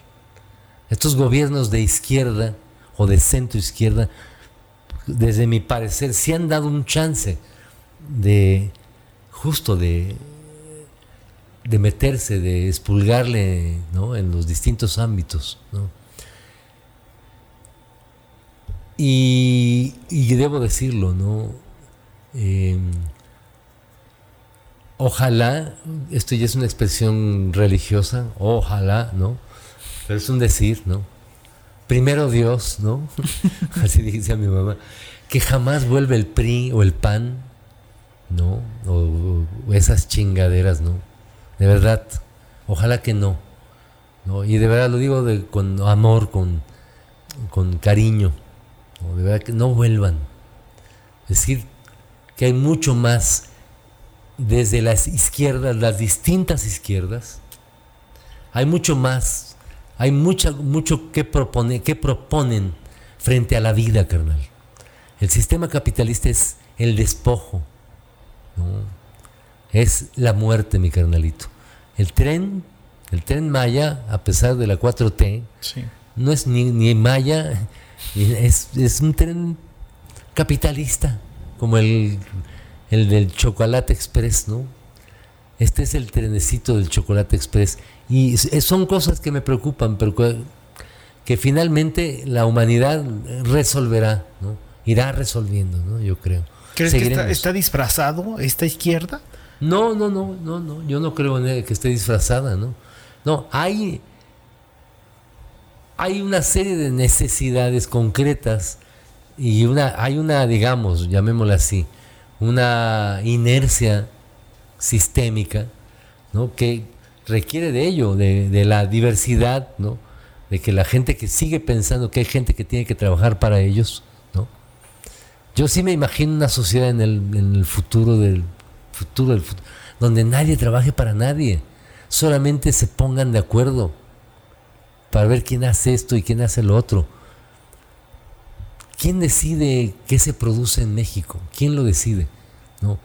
Estos gobiernos de izquierda o de centro izquierda, desde mi parecer, sí han dado un chance de justo de, de meterse, de expulgarle ¿no? en los distintos ámbitos. ¿no? Y, debo decirlo, ¿no? Em, ojalá, esto ya es una expresión religiosa, ojalá, ¿no? Pero es un decir, ¿no? Primero Dios, ¿no? Así dice a mi mamá, que jamás vuelve el PRI o el PAN, ¿no? O, esas chingaderas, ¿no? De verdad, ojalá que no. ¿no? Y de verdad lo digo de, con amor, con, con cariño de verdad que no vuelvan. Es decir, que hay mucho más desde las izquierdas, las distintas izquierdas, hay mucho más, hay mucha, mucho que, propone, que proponen frente a la vida, carnal. El sistema capitalista es el despojo, es la muerte, mi carnalito. El tren, el tren Maya, a pesar de la 4T, no es ni, ni Maya es, es un tren capitalista, como el, el del Chocolate Express, ¿no? Este es el trenecito del Chocolate Express. Y son cosas que me preocupan, pero que, finalmente la humanidad resolverá, ¿no? Irá resolviendo, ¿no? Yo creo. ¿Crees que está, está, disfrazado esta izquierda? No, no, no, no, no. Yo no creo que esté disfrazada, ¿no? No, hay hay una serie de necesidades concretas y una, hay una, digamos, llamémosla así, una inercia sistémica ¿no? que requiere de ello, de, la diversidad, ¿no? de que la gente que sigue pensando que hay gente que tiene que trabajar para ellos. ¿no? Yo sí me imagino una sociedad en el, en el futuro del futuro del futuro, donde nadie trabaje para nadie, solamente se pongan de acuerdo para ver quién hace esto y quién hace lo otro. ¿Quién decide qué se produce en México? ¿Quién lo decide? ¿No?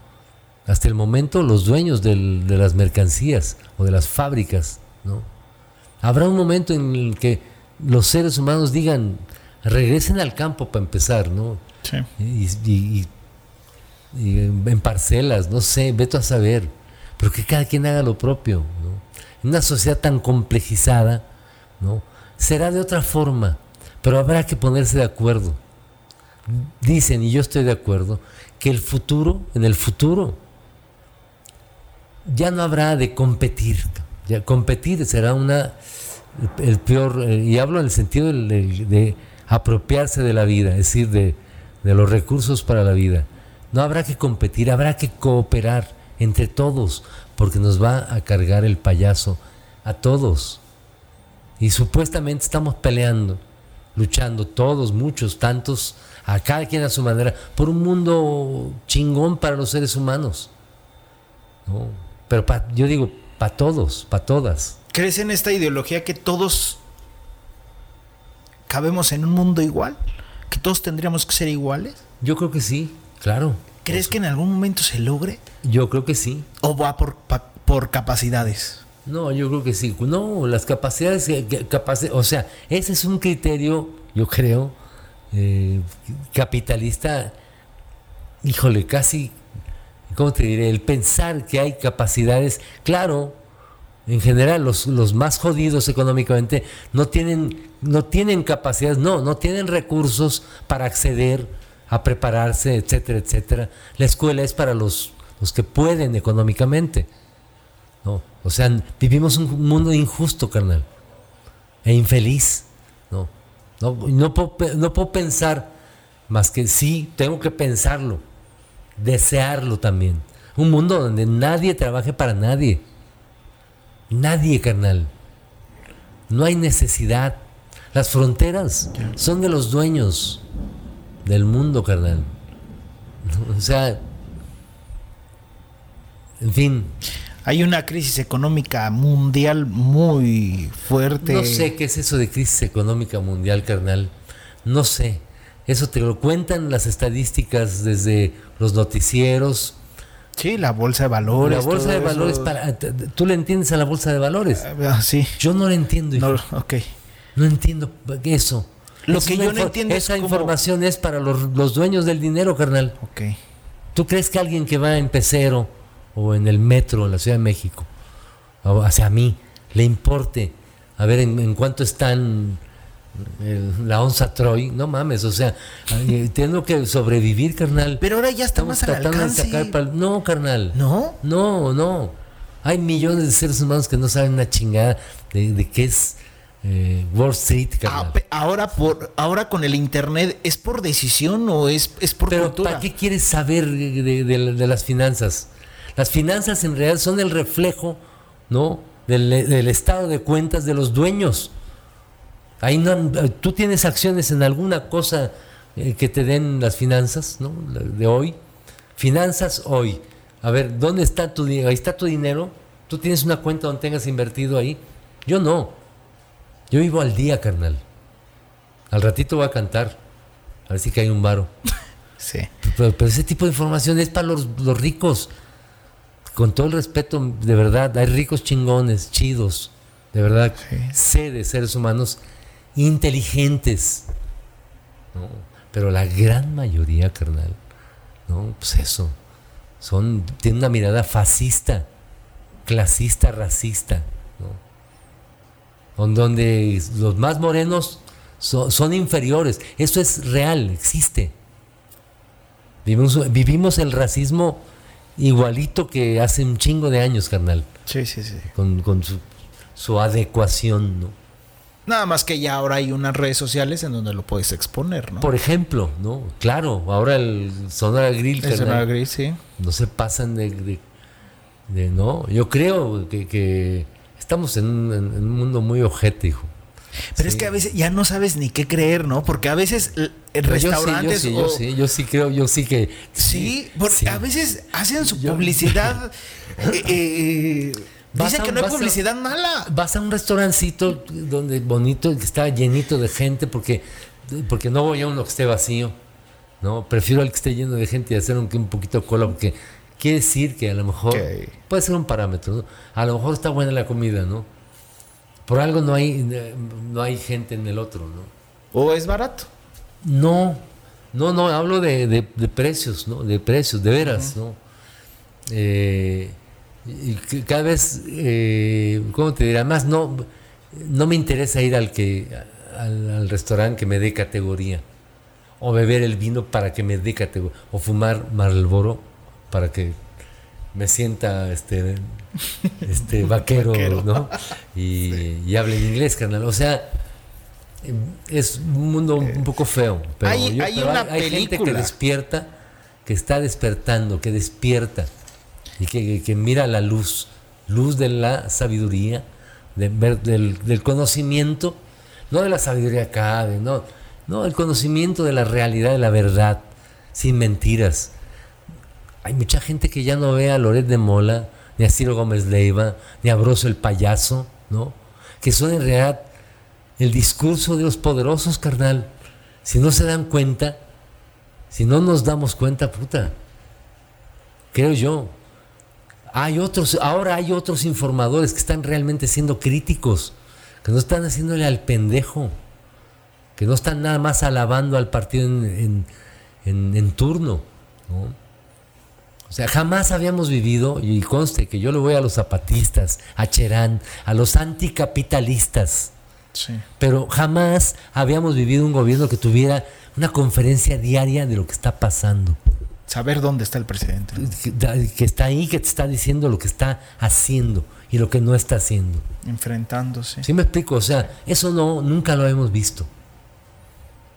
Hasta el momento los dueños de las mercancías o de las fábricas, ¿no? Habrá un momento en el que los seres humanos digan, regresen al campo para empezar, ¿no? Sí. Y, en parcelas, no sé, veto a saber, pero que cada quien haga lo propio, ¿no? En una sociedad tan complejizada, ¿no? Será de otra forma, pero habrá que ponerse de acuerdo. Dicen, y yo estoy de acuerdo, que el futuro, en el futuro, ya no habrá de competir. Competir será una, el peor, eh, y hablo en el sentido de, apropiarse de la vida, es decir, de, de los recursos para la vida. No habrá que competir, habrá que cooperar entre todos, porque nos va a cargar el payaso a todos. Y supuestamente estamos peleando, luchando todos, muchos, tantos, a cada quien a su manera, por un mundo chingón para los seres humanos. ¿no? Pero pa- yo digo, para todos, para todas. ¿Crees en esta ideología que todos cabemos en un mundo igual? ¿Que todos tendríamos que ser iguales? Yo creo que sí, claro. ¿Crees que en algún momento se logre? Yo creo que sí. ¿O va por, pa- por capacidades? No, yo creo que sí. No, las capacidades, eh, que- capaci- o sea, ese es un criterio, yo creo, eh, capitalista, híjole, casi, ¿cómo te diré? El pensar que hay capacidades, claro, en general los, los más jodidos económicamente no tienen, no tienen capacidades, no, no tienen recursos para acceder a prepararse, etcétera, etcétera. La escuela es para los, los que pueden económicamente. ¿No? O sea, vivimos un mundo injusto, carnal, e infeliz. No, no, no, puedo, no puedo pensar más que sí, tengo que pensarlo, desearlo también. Un mundo donde nadie trabaje para nadie. Nadie, carnal. No hay necesidad. Las fronteras son de los dueños del mundo, carnal. O sea, en fin, Hay una crisis económica mundial muy fuerte. No sé qué es eso de crisis económica mundial, carnal. No sé. Eso te lo cuentan las estadísticas desde los noticieros. Sí, la bolsa de valores. la bolsa de valores, para, tú le entiendes a la bolsa de valores. Ah, sí. Yo no le entiendo. No, ok. No entiendo eso. Lo Es que yo no entiendo es Esa información es para los, los dueños del dinero, carnal. Ok. ¿Tú crees que alguien que va en pecero o en el metro en la Ciudad de México, hacia mí, le importe a ver en, en cuánto están el- la onza Troy? No mames, o sea, ay, tengo que sobrevivir, carnal. Pero ahora ya está Estamos más al de pal- No, carnal. ¿No? No, no. Hay millones de seres humanos que no saben una chingada de, de qué es eh, Wall Street, carnal. Ah, pe- ahora por ahora con el internet es por decisión o es, es por Pero cultura. ¿para qué quieres saber de, de- de- de las finanzas? Las finanzas en realidad son el reflejo, ¿no? Del, del estado de cuentas de los dueños. Ahí no, tú tienes acciones en alguna cosa eh, que te den las finanzas, ¿no? De hoy. Finanzas hoy. A ver, ¿dónde está tu dinero? Ahí está tu dinero. ¿Tú tienes una cuenta donde tengas invertido ahí? Yo no. Yo vivo al día, carnal. Al ratito voy a cantar. A ver si cae un varo. Sí. Pero, pero ese tipo de información es para los, los ricos. Con todo el respeto, de verdad, hay ricos chingones, chidos, de verdad, Sí. sé de seres humanos inteligentes. ¿no? Pero la gran mayoría, carnal, ¿no? Pues eso. Son, tienen una mirada fascista, clasista, racista, Donde los más morenos so- son inferiores. Eso es real, existe. Vivimos, vivimos el racismo igualito que hace un chingo de años, carnal, Sí, sí, sí. con, con su, su adecuación, ¿no? Nada más que ya ahora hay unas redes sociales en donde lo puedes exponer, ¿no? Por ejemplo, ¿no? Claro, ahora el Sonora Grill, Es carnal, una gris, sí. no se pasan de, de- de- no. Yo creo que, que estamos en un, en un mundo muy ojete, hijo. Pero es que a veces ya no sabes ni qué creer, ¿no? Porque a veces en Pero yo sí, yo restaurantes sí, o- yo sí, yo sí creo, yo sí que Sí, porque a veces hacen su publicidad. eh, eh, Vas dicen a- que no hay a- publicidad mala. Vas a un restaurancito donde bonito, que está llenito de gente, porque, porque no voy a uno que esté vacío. No, prefiero al que esté lleno de gente y hacer un, un poquito de cola, porque quiere decir que a lo mejor puede ser un parámetro, ¿no? A lo mejor está buena la comida, ¿no? Por algo no hay, no hay gente en el otro, ¿no? O es barato. No, no, no, hablo de, de- de precios, ¿no? De precios, de veras, ¿no? Eh, y cada vez, eh, ¿cómo te dirá? Más no, no me interesa ir al que al, al restaurante que me dé categoría, o beber el vino para que me dé categoría, o fumar Marlboro para que me sienta este, este vaquero, Vaquero. ¿no? Y, y hable en inglés, carnal. O sea, eh, es un mundo un poco feo. Pero Hay- yo- hay pero una hay gente que despierta, que está despertando, que despierta y que, que mira la luz, luz de la sabiduría, de del, del conocimiento, no de la sabiduría acá, de- no, no, el conocimiento de la realidad, de la verdad, sin mentiras. Hay mucha gente que ya no ve a Loret de Mola ni a Ciro Gómez Leiva, ni a Broso el payaso, ¿no? Que son en realidad el discurso de los poderosos, carnal. Si no se dan cuenta, si no nos damos cuenta, puta, creo yo, hay otros, ahora hay otros informadores que están realmente siendo críticos, que no están haciéndole al pendejo, que no están nada más alabando al partido en, en turno. ¿no? O sea, jamás habíamos vivido, y conste que yo le voy a los zapatistas, a Cherán, a los anticapitalistas, sí. pero jamás habíamos vivido un gobierno que tuviera una conferencia diaria de lo que está pasando. Saber dónde está el presidente. Que está ahí, que te está diciendo lo que está haciendo y lo que no está haciendo. Enfrentándose. ¿Sí me explico? O sea, eso no, nunca lo hemos visto.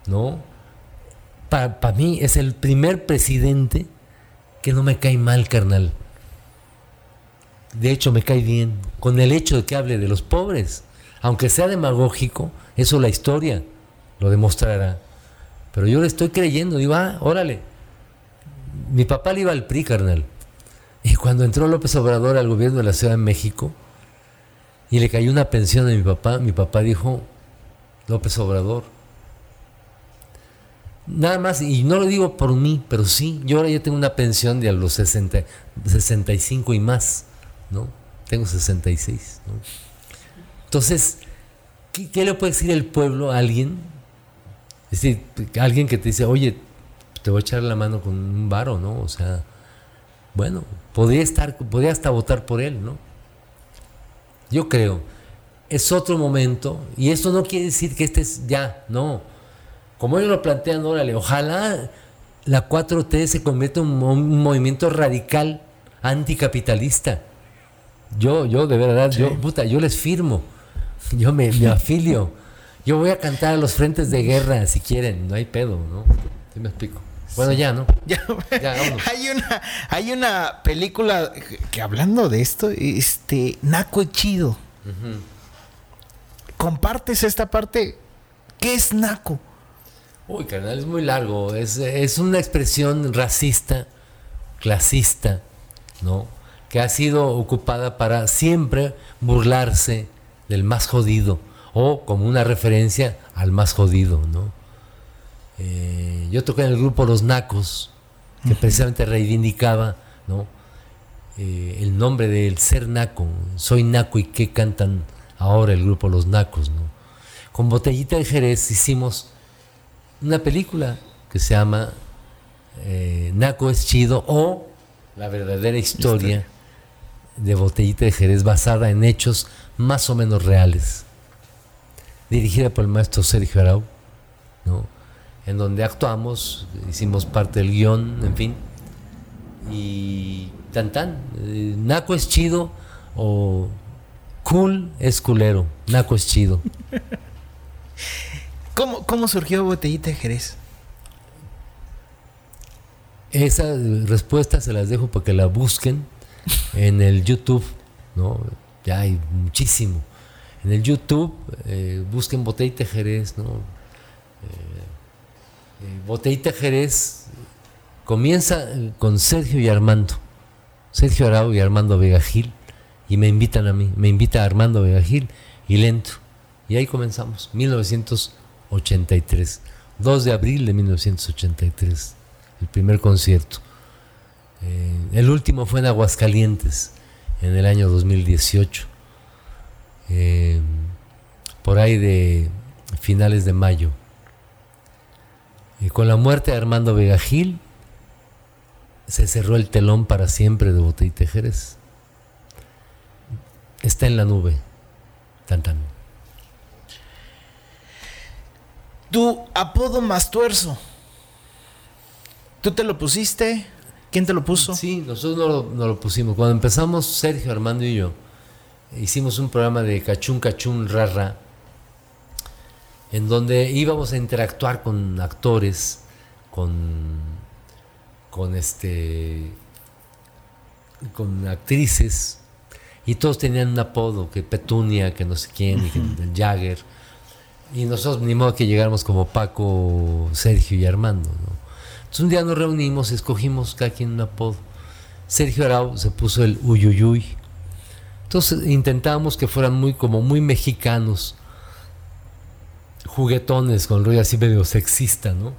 ¿No? Para mí es el primer presidente que no me cae mal, carnal. De hecho, me cae bien. Con el hecho de que hable de los pobres. Aunque sea demagógico, eso la historia lo demostrará. Pero yo le estoy creyendo. Digo, ah, órale. Mi papá le iba al PRI, carnal. Y cuando entró López Obrador al gobierno de la Ciudad de México y le cayó una pensión a mi papá, mi papá dijo, López Obrador, Nada más, y no lo digo por mí, pero sí, yo ahora ya tengo una pensión de a los 60, 65 y más, ¿no? Tengo 66, ¿no? Entonces, ¿qué, le puede decir el pueblo a alguien? Es decir, alguien que te dice, oye, te voy a echar la mano con un varo, ¿no? O sea, bueno, podría estar, podría hasta votar por él, ¿no? Yo creo, es otro momento, y esto no quiere decir que este es ya, no como ellos lo plantean, órale, ojalá la 4T se convierta en un, movimiento radical anticapitalista. Yo, yo de verdad, yo, puta, yo les firmo, yo me, afilio, yo voy a cantar a los frentes de guerra si quieren, no hay pedo, ¿no? ¿Sí me explico? Bueno, ya, ¿no? Ya, hay una, hay una película que, hablando de esto, este, Naco es chido. Compartes esta parte. ¿Qué es Naco? Uy, carnal, es muy largo. Es, una expresión racista, clasista, ¿no? Que ha sido ocupada para siempre burlarse del más jodido o como una referencia al más jodido, ¿no? Eh, yo toqué en el grupo Los Nacos, que precisamente reivindicaba, ¿no? Eh, el nombre del ser naco, soy naco y qué cantan ahora el grupo Los Nacos, ¿no? Con Botellita de Jerez hicimos una película que se llama eh, Naco es chido o la verdadera historia de Botellita de Jerez basada en hechos más o menos reales. Dirigida por el maestro Sergio Arau, ¿no? en donde actuamos, hicimos parte del guion, en fin. Y tan tan, eh, Naco es chido o cool es culero, Naco es chido. ¿Cómo, surgió Botellita Jerez? Esa respuesta se las dejo para que la busquen en el YouTube, ¿no? Ya hay muchísimo. En el YouTube eh, busquen Botellita Jerez, ¿no? Eh, eh, Botellita Jerez comienza con Sergio y Armando. Sergio Arau y Armando Vega Gil. Y me invitan a mí, me invita Armando Vega Gil y Lento. Y ahí comenzamos, 1900 83, 2 de abril de 1983, el primer concierto. Eh, el último fue en Aguascalientes, en el año 2018, eh, por ahí de finales de mayo. Y con la muerte de Armando Vega Gil, se cerró el telón para siempre de Botellita Jerez. Está en la nube. Tan. Tu apodo Mastuerzo. ¿Tú te lo pusiste? ¿Quién te lo puso? Sí, nosotros no lo, pusimos. Cuando empezamos, Sergio, Armando y yo, hicimos un programa de Cachún Cachún Rara, en donde íbamos a interactuar con actores, con, con este con actrices y todos tenían un apodo que Petunia, que no sé quién, y que Jagger y nosotros ni modo que llegáramos como Paco, Sergio y Armando. ¿no? Entonces un día nos reunimos, escogimos cada quien un apodo. Sergio Arau se puso el uyuyuy. Entonces intentábamos que fueran muy como muy mexicanos, juguetones con rollo así medio sexista, ¿no?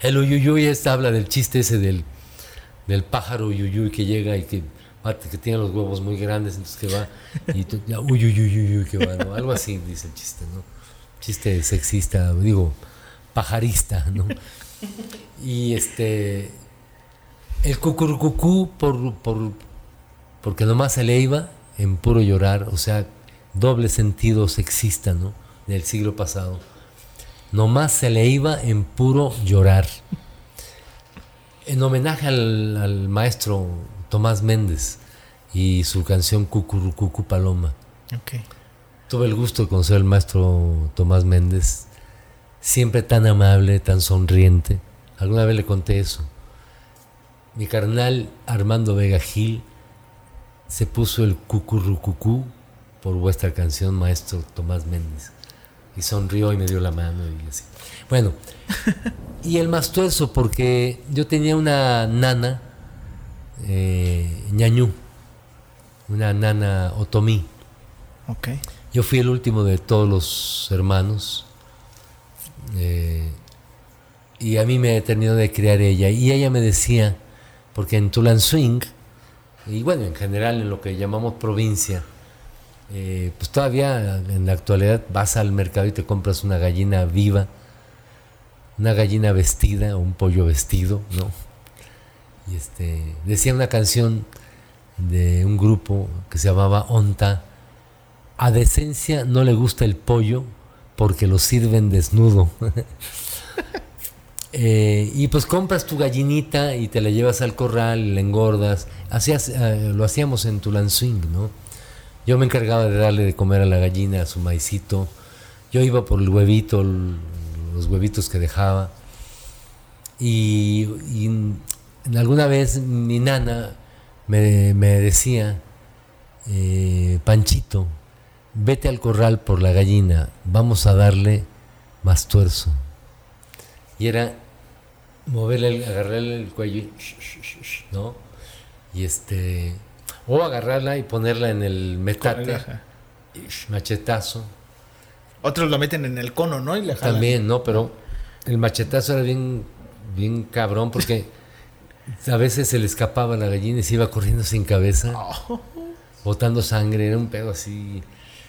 El uyuyuy es, habla del chiste ese del, del pájaro uyuyuy que llega y que, que tiene los huevos muy grandes, entonces que va y tú, ya, que va, ¿no? Algo así dice el chiste, ¿no? Chiste sexista, digo, pajarista, ¿no? Y este el cucurcucú por, por, porque nomás se le iba en puro llorar, o sea, doble sentido sexista, ¿no? Del siglo pasado. Nomás se le iba en puro llorar. En homenaje al, maestro Tomás Méndez y su canción Cucurcucú Paloma. Tuve el gusto de conocer al maestro Tomás Méndez, siempre tan amable, tan sonriente. Alguna vez le conté eso mi carnal Armando Vega Gil se puso el cucurrucucú por vuestra canción, maestro Tomás Méndez. Y sonrió y me dio la mano y así. Bueno, y el más tuerzo, porque yo tenía una nana, eh, ñañú, una nana otomí. Okay. Yo fui el último de todos los hermanos. Eh, y a mí me tenido de criar ella. Y ella me decía, porque en Swing y bueno, en general en lo que llamamos provincia, eh, pues todavía en la actualidad vas al mercado y te compras una gallina viva, una gallina vestida o un pollo vestido, ¿no? Y este, decía una canción de un grupo que se llamaba Onta, a decencia no le gusta el pollo porque lo sirven desnudo. Eh, y pues compras tu gallinita y te la llevas al corral, la engordas. Hacías, eh, lo hacíamos en Tulanswing, ¿no? Yo me encargaba de darle de comer a la gallina, a su maicito. Yo iba por el huevito, los huevitos que dejaba. Y, alguna vez mi nana me, decía, eh, Panchito, vete al corral por la gallina, vamos a darle más tuerzo y era moverle, agarrarle el cuello, ¿no? Y este, o agarrarla y ponerla en el metate, machetazo. Otros lo meten en el cono, ¿no? Y le También, ¿no? Pero el machetazo era bien, bien cabrón porque a veces se le escapaba la gallina y se iba corriendo sin cabeza, oh. botando sangre, era un pedo así.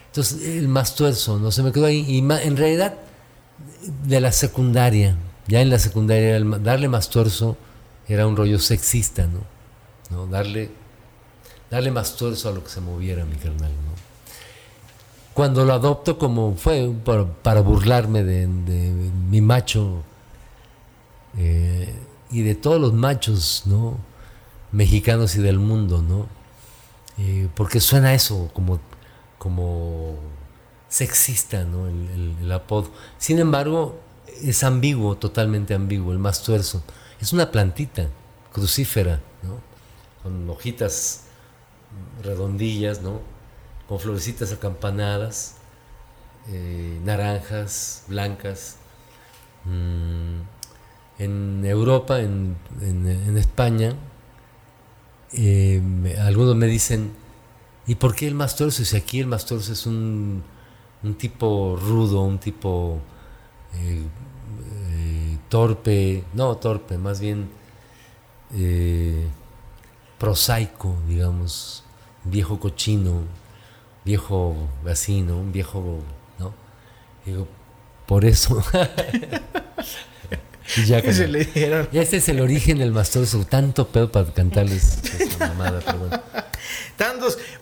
Entonces, el más tuerzo, ¿no? Se me quedó ahí. Y en realidad, de la secundaria, ya en la secundaria, darle más tuerzo era un rollo sexista, ¿no? Darle, darle más tuerzo a lo que se moviera, mi carnal, ¿no? Cuando lo adopto como fue para, burlarme de, mi macho eh, y de todos los machos, ¿no? Mexicanos y del mundo, ¿no? Eh, porque suena eso como, como sexista, ¿no? el apodo. Sin embargo, es ambiguo, totalmente ambiguo, el más tuerzo. Es una plantita crucífera, ¿no? Con hojitas redondillas, ¿no? Con florecitas acampanadas, eh, naranjas, blancas. Mm, en Europa, en, España, eh, algunos me dicen, ¿y por qué el más? Si aquí el más es un, un tipo rudo, un tipo eh, torpe, no torpe, más bien eh, prosaico, digamos, viejo cochino, viejo vecino, un viejo, ¿no? Digo, por eso. ya que le este es el origen del mastroso, tanto pedo para cantarles mamada,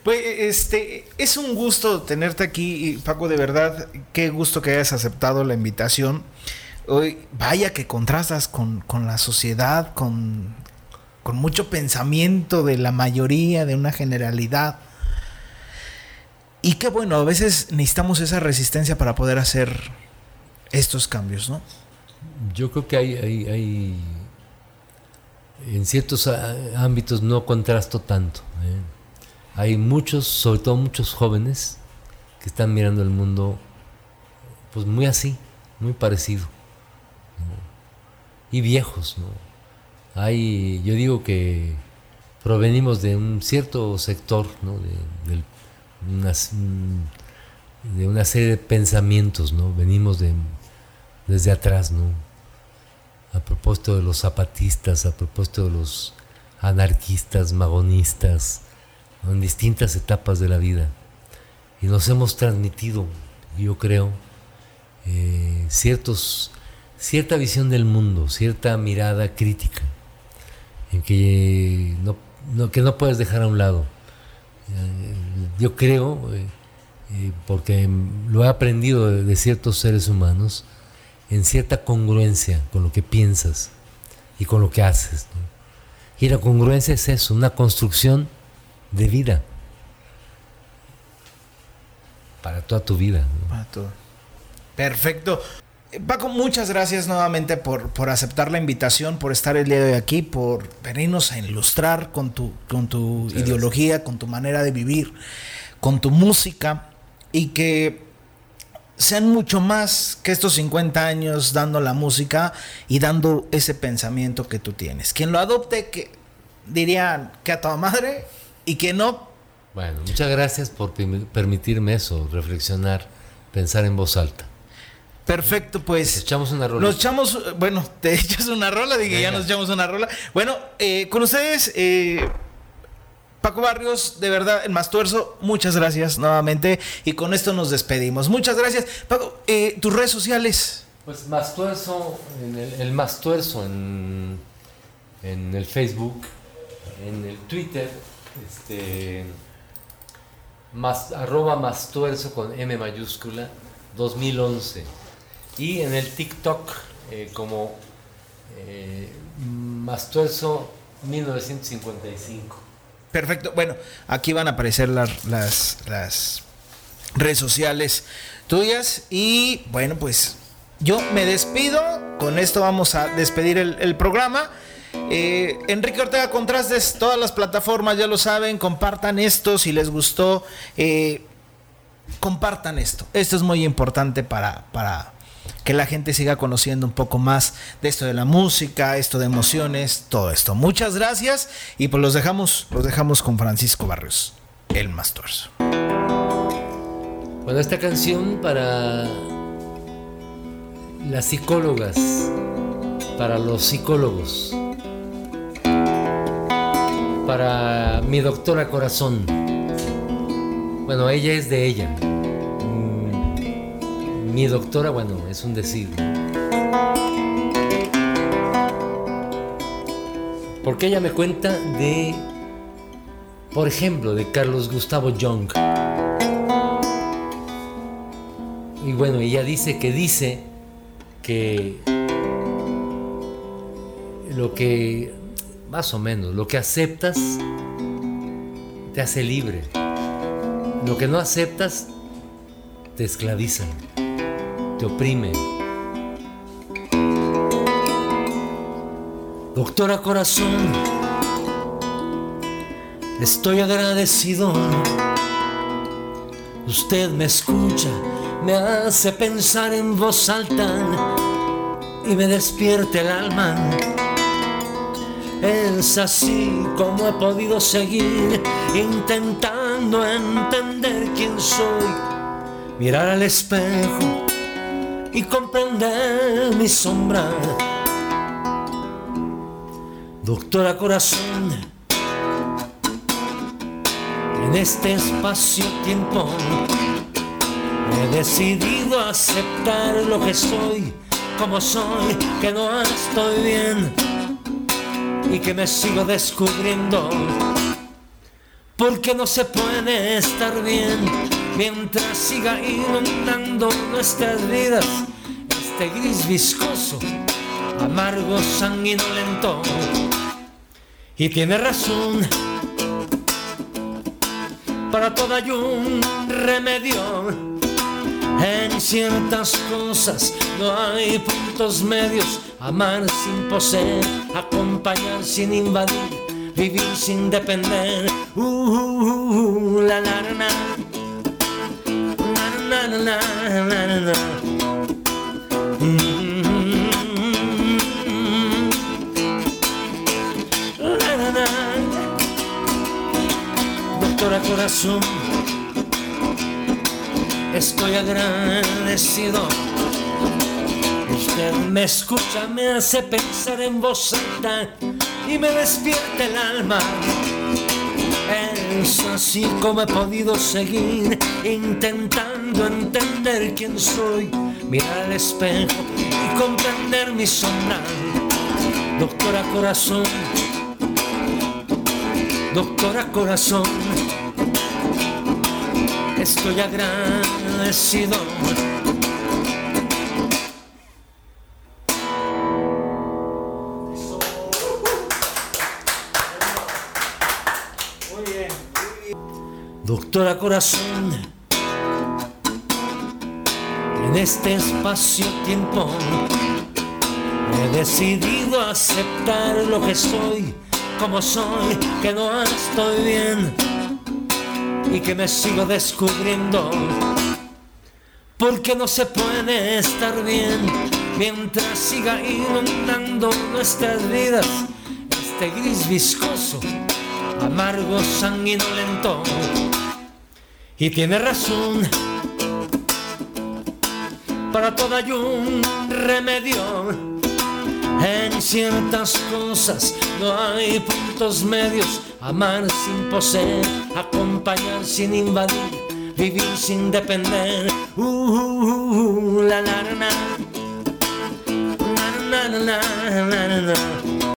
Pues este es un gusto tenerte aquí, Paco, de verdad, qué gusto que hayas aceptado la invitación. Hoy, vaya que contrastas con, la sociedad, con, mucho pensamiento de la mayoría, de una generalidad. Y qué bueno, a veces necesitamos esa resistencia para poder hacer estos cambios, ¿no? Yo creo que hay, hay, en ciertos ámbitos no contrasto tanto. ¿eh? Hay muchos, sobre todo muchos jóvenes, que están mirando el mundo pues muy así, muy parecido y viejos, ¿no? Hay, yo digo que provenimos de un cierto sector, ¿no? de, mm, de una serie de pensamientos, ¿no? venimos de, desde atrás, ¿no? a propósito de los zapatistas, a propósito de los anarquistas, magonistas. En distintas etapas de la vida. Y nos hemos transmitido, yo creo, eh, cierta visión del mundo, cierta mirada crítica, que no, puedes dejar a un lado. Eh, Yo creo, eh, porque lo he aprendido de, ciertos seres humanos, en cierta congruencia con lo que piensas y con lo que haces. Y la congruencia es eso, una construcción de vida para toda tu vida. ¿no? Para todo. Perfecto. Paco, muchas gracias nuevamente por, por aceptar la invitación, por estar el día de hoy aquí, por venirnos a ilustrar con tu, con tu ideología, con tu manera de vivir, con tu música y que sean mucho más que estos 50 años dando la música y dando ese pensamiento que tú tienes. Quien lo adopte, que dirían que a toda madre y que no, Bueno, muchas gracias por permi- permitirme eso, reflexionar, pensar en voz alta. perfecto, pues. Echamos una rola. Nos echamos, bueno, te echas una rola, dije, ya nos echamos una rola. Bueno, eh, con ustedes, eh, Paco Barrios, de verdad, el más tuerzo, muchas gracias nuevamente. Y con esto nos despedimos. Muchas gracias. Paco, eh, tus redes sociales. Pues Mastuerzo, en el, el Mastuerzo en, en el Facebook, en el Twitter, este, más, arroba Mastuerzo con M mayúscula 2011. Y en el TikTok eh, como eh, Mastuerzo 1955. Perfecto. Bueno, aquí van a aparecer las, las, redes sociales tuyas. Y bueno, pues yo me despido. Con esto vamos a despedir el programa. Eh, Enrique Ortega Contrastes, todas las plataformas ya lo saben. Compartan esto si les gustó. eh, compartan esto. Esto es muy importante para, para que la gente siga conociendo un poco más de esto de la música, esto de emociones, todo esto. Muchas gracias y pues los dejamos, los dejamos con Francisco Barrios, el más. Bueno, esta canción para las psicólogas, para los psicólogos, para mi doctora corazón. Bueno, ella es de ella. Mm, Mi doctora, bueno, es un decir. Porque ella me cuenta de, por ejemplo, de Carlos Gustavo Jung. Y bueno, ella dice que dice que lo que, más o menos, lo que aceptas te hace libre. Lo que no aceptas te esclaviza, te oprime. Doctora Corazón, estoy agradecido. Usted me escucha, me hace pensar en voz alta y me despierte el alma. Es así como he podido seguir intentando entender quién soy, mirar al espejo y comprender mi sombra. Doctora Corazón, en este espacio-tiempo he decidido aceptar lo que soy, como soy, que no estoy bien y que me sigo descubriendo. Porque no se puede estar bien mientras siga inundando nuestras vidas este gris viscoso, amargo, sanguinolento. Y tiene razón, para todo hay un remedio. En ciertas cosas no hay puntos medios. Amar sin poseer, acompañar sin invadir, vivir sin depender. Uh, uh, uh, la, la, la, la. La, la, la, la, la, la, la. Mm. La. corazón, estoy agradecido. Usted me escucha, me hace pensar en voz alta y me despierta el alma. Es así como he podido seguir intentando entender quién soy, mirar al espejo y comprender mi sombra. Doctora corazón, doctora corazón, estoy agradecido. Doctora corazón, en este espacio-tiempo he decidido aceptar lo que soy, como soy, que no estoy bien y que me sigo descubriendo. Porque no se puede estar bien mientras siga inundando nuestras vidas este gris viscoso, amargo, sanguinolento. Y tiene razón, para todo hay un remedio. En ciertas cosas no hay puntos medios. Amar sin poseer, acompañar sin invadir, vivir sin depender. Uh, uh, uh, uh, la, la, la, la. La, la, la, la, la, la.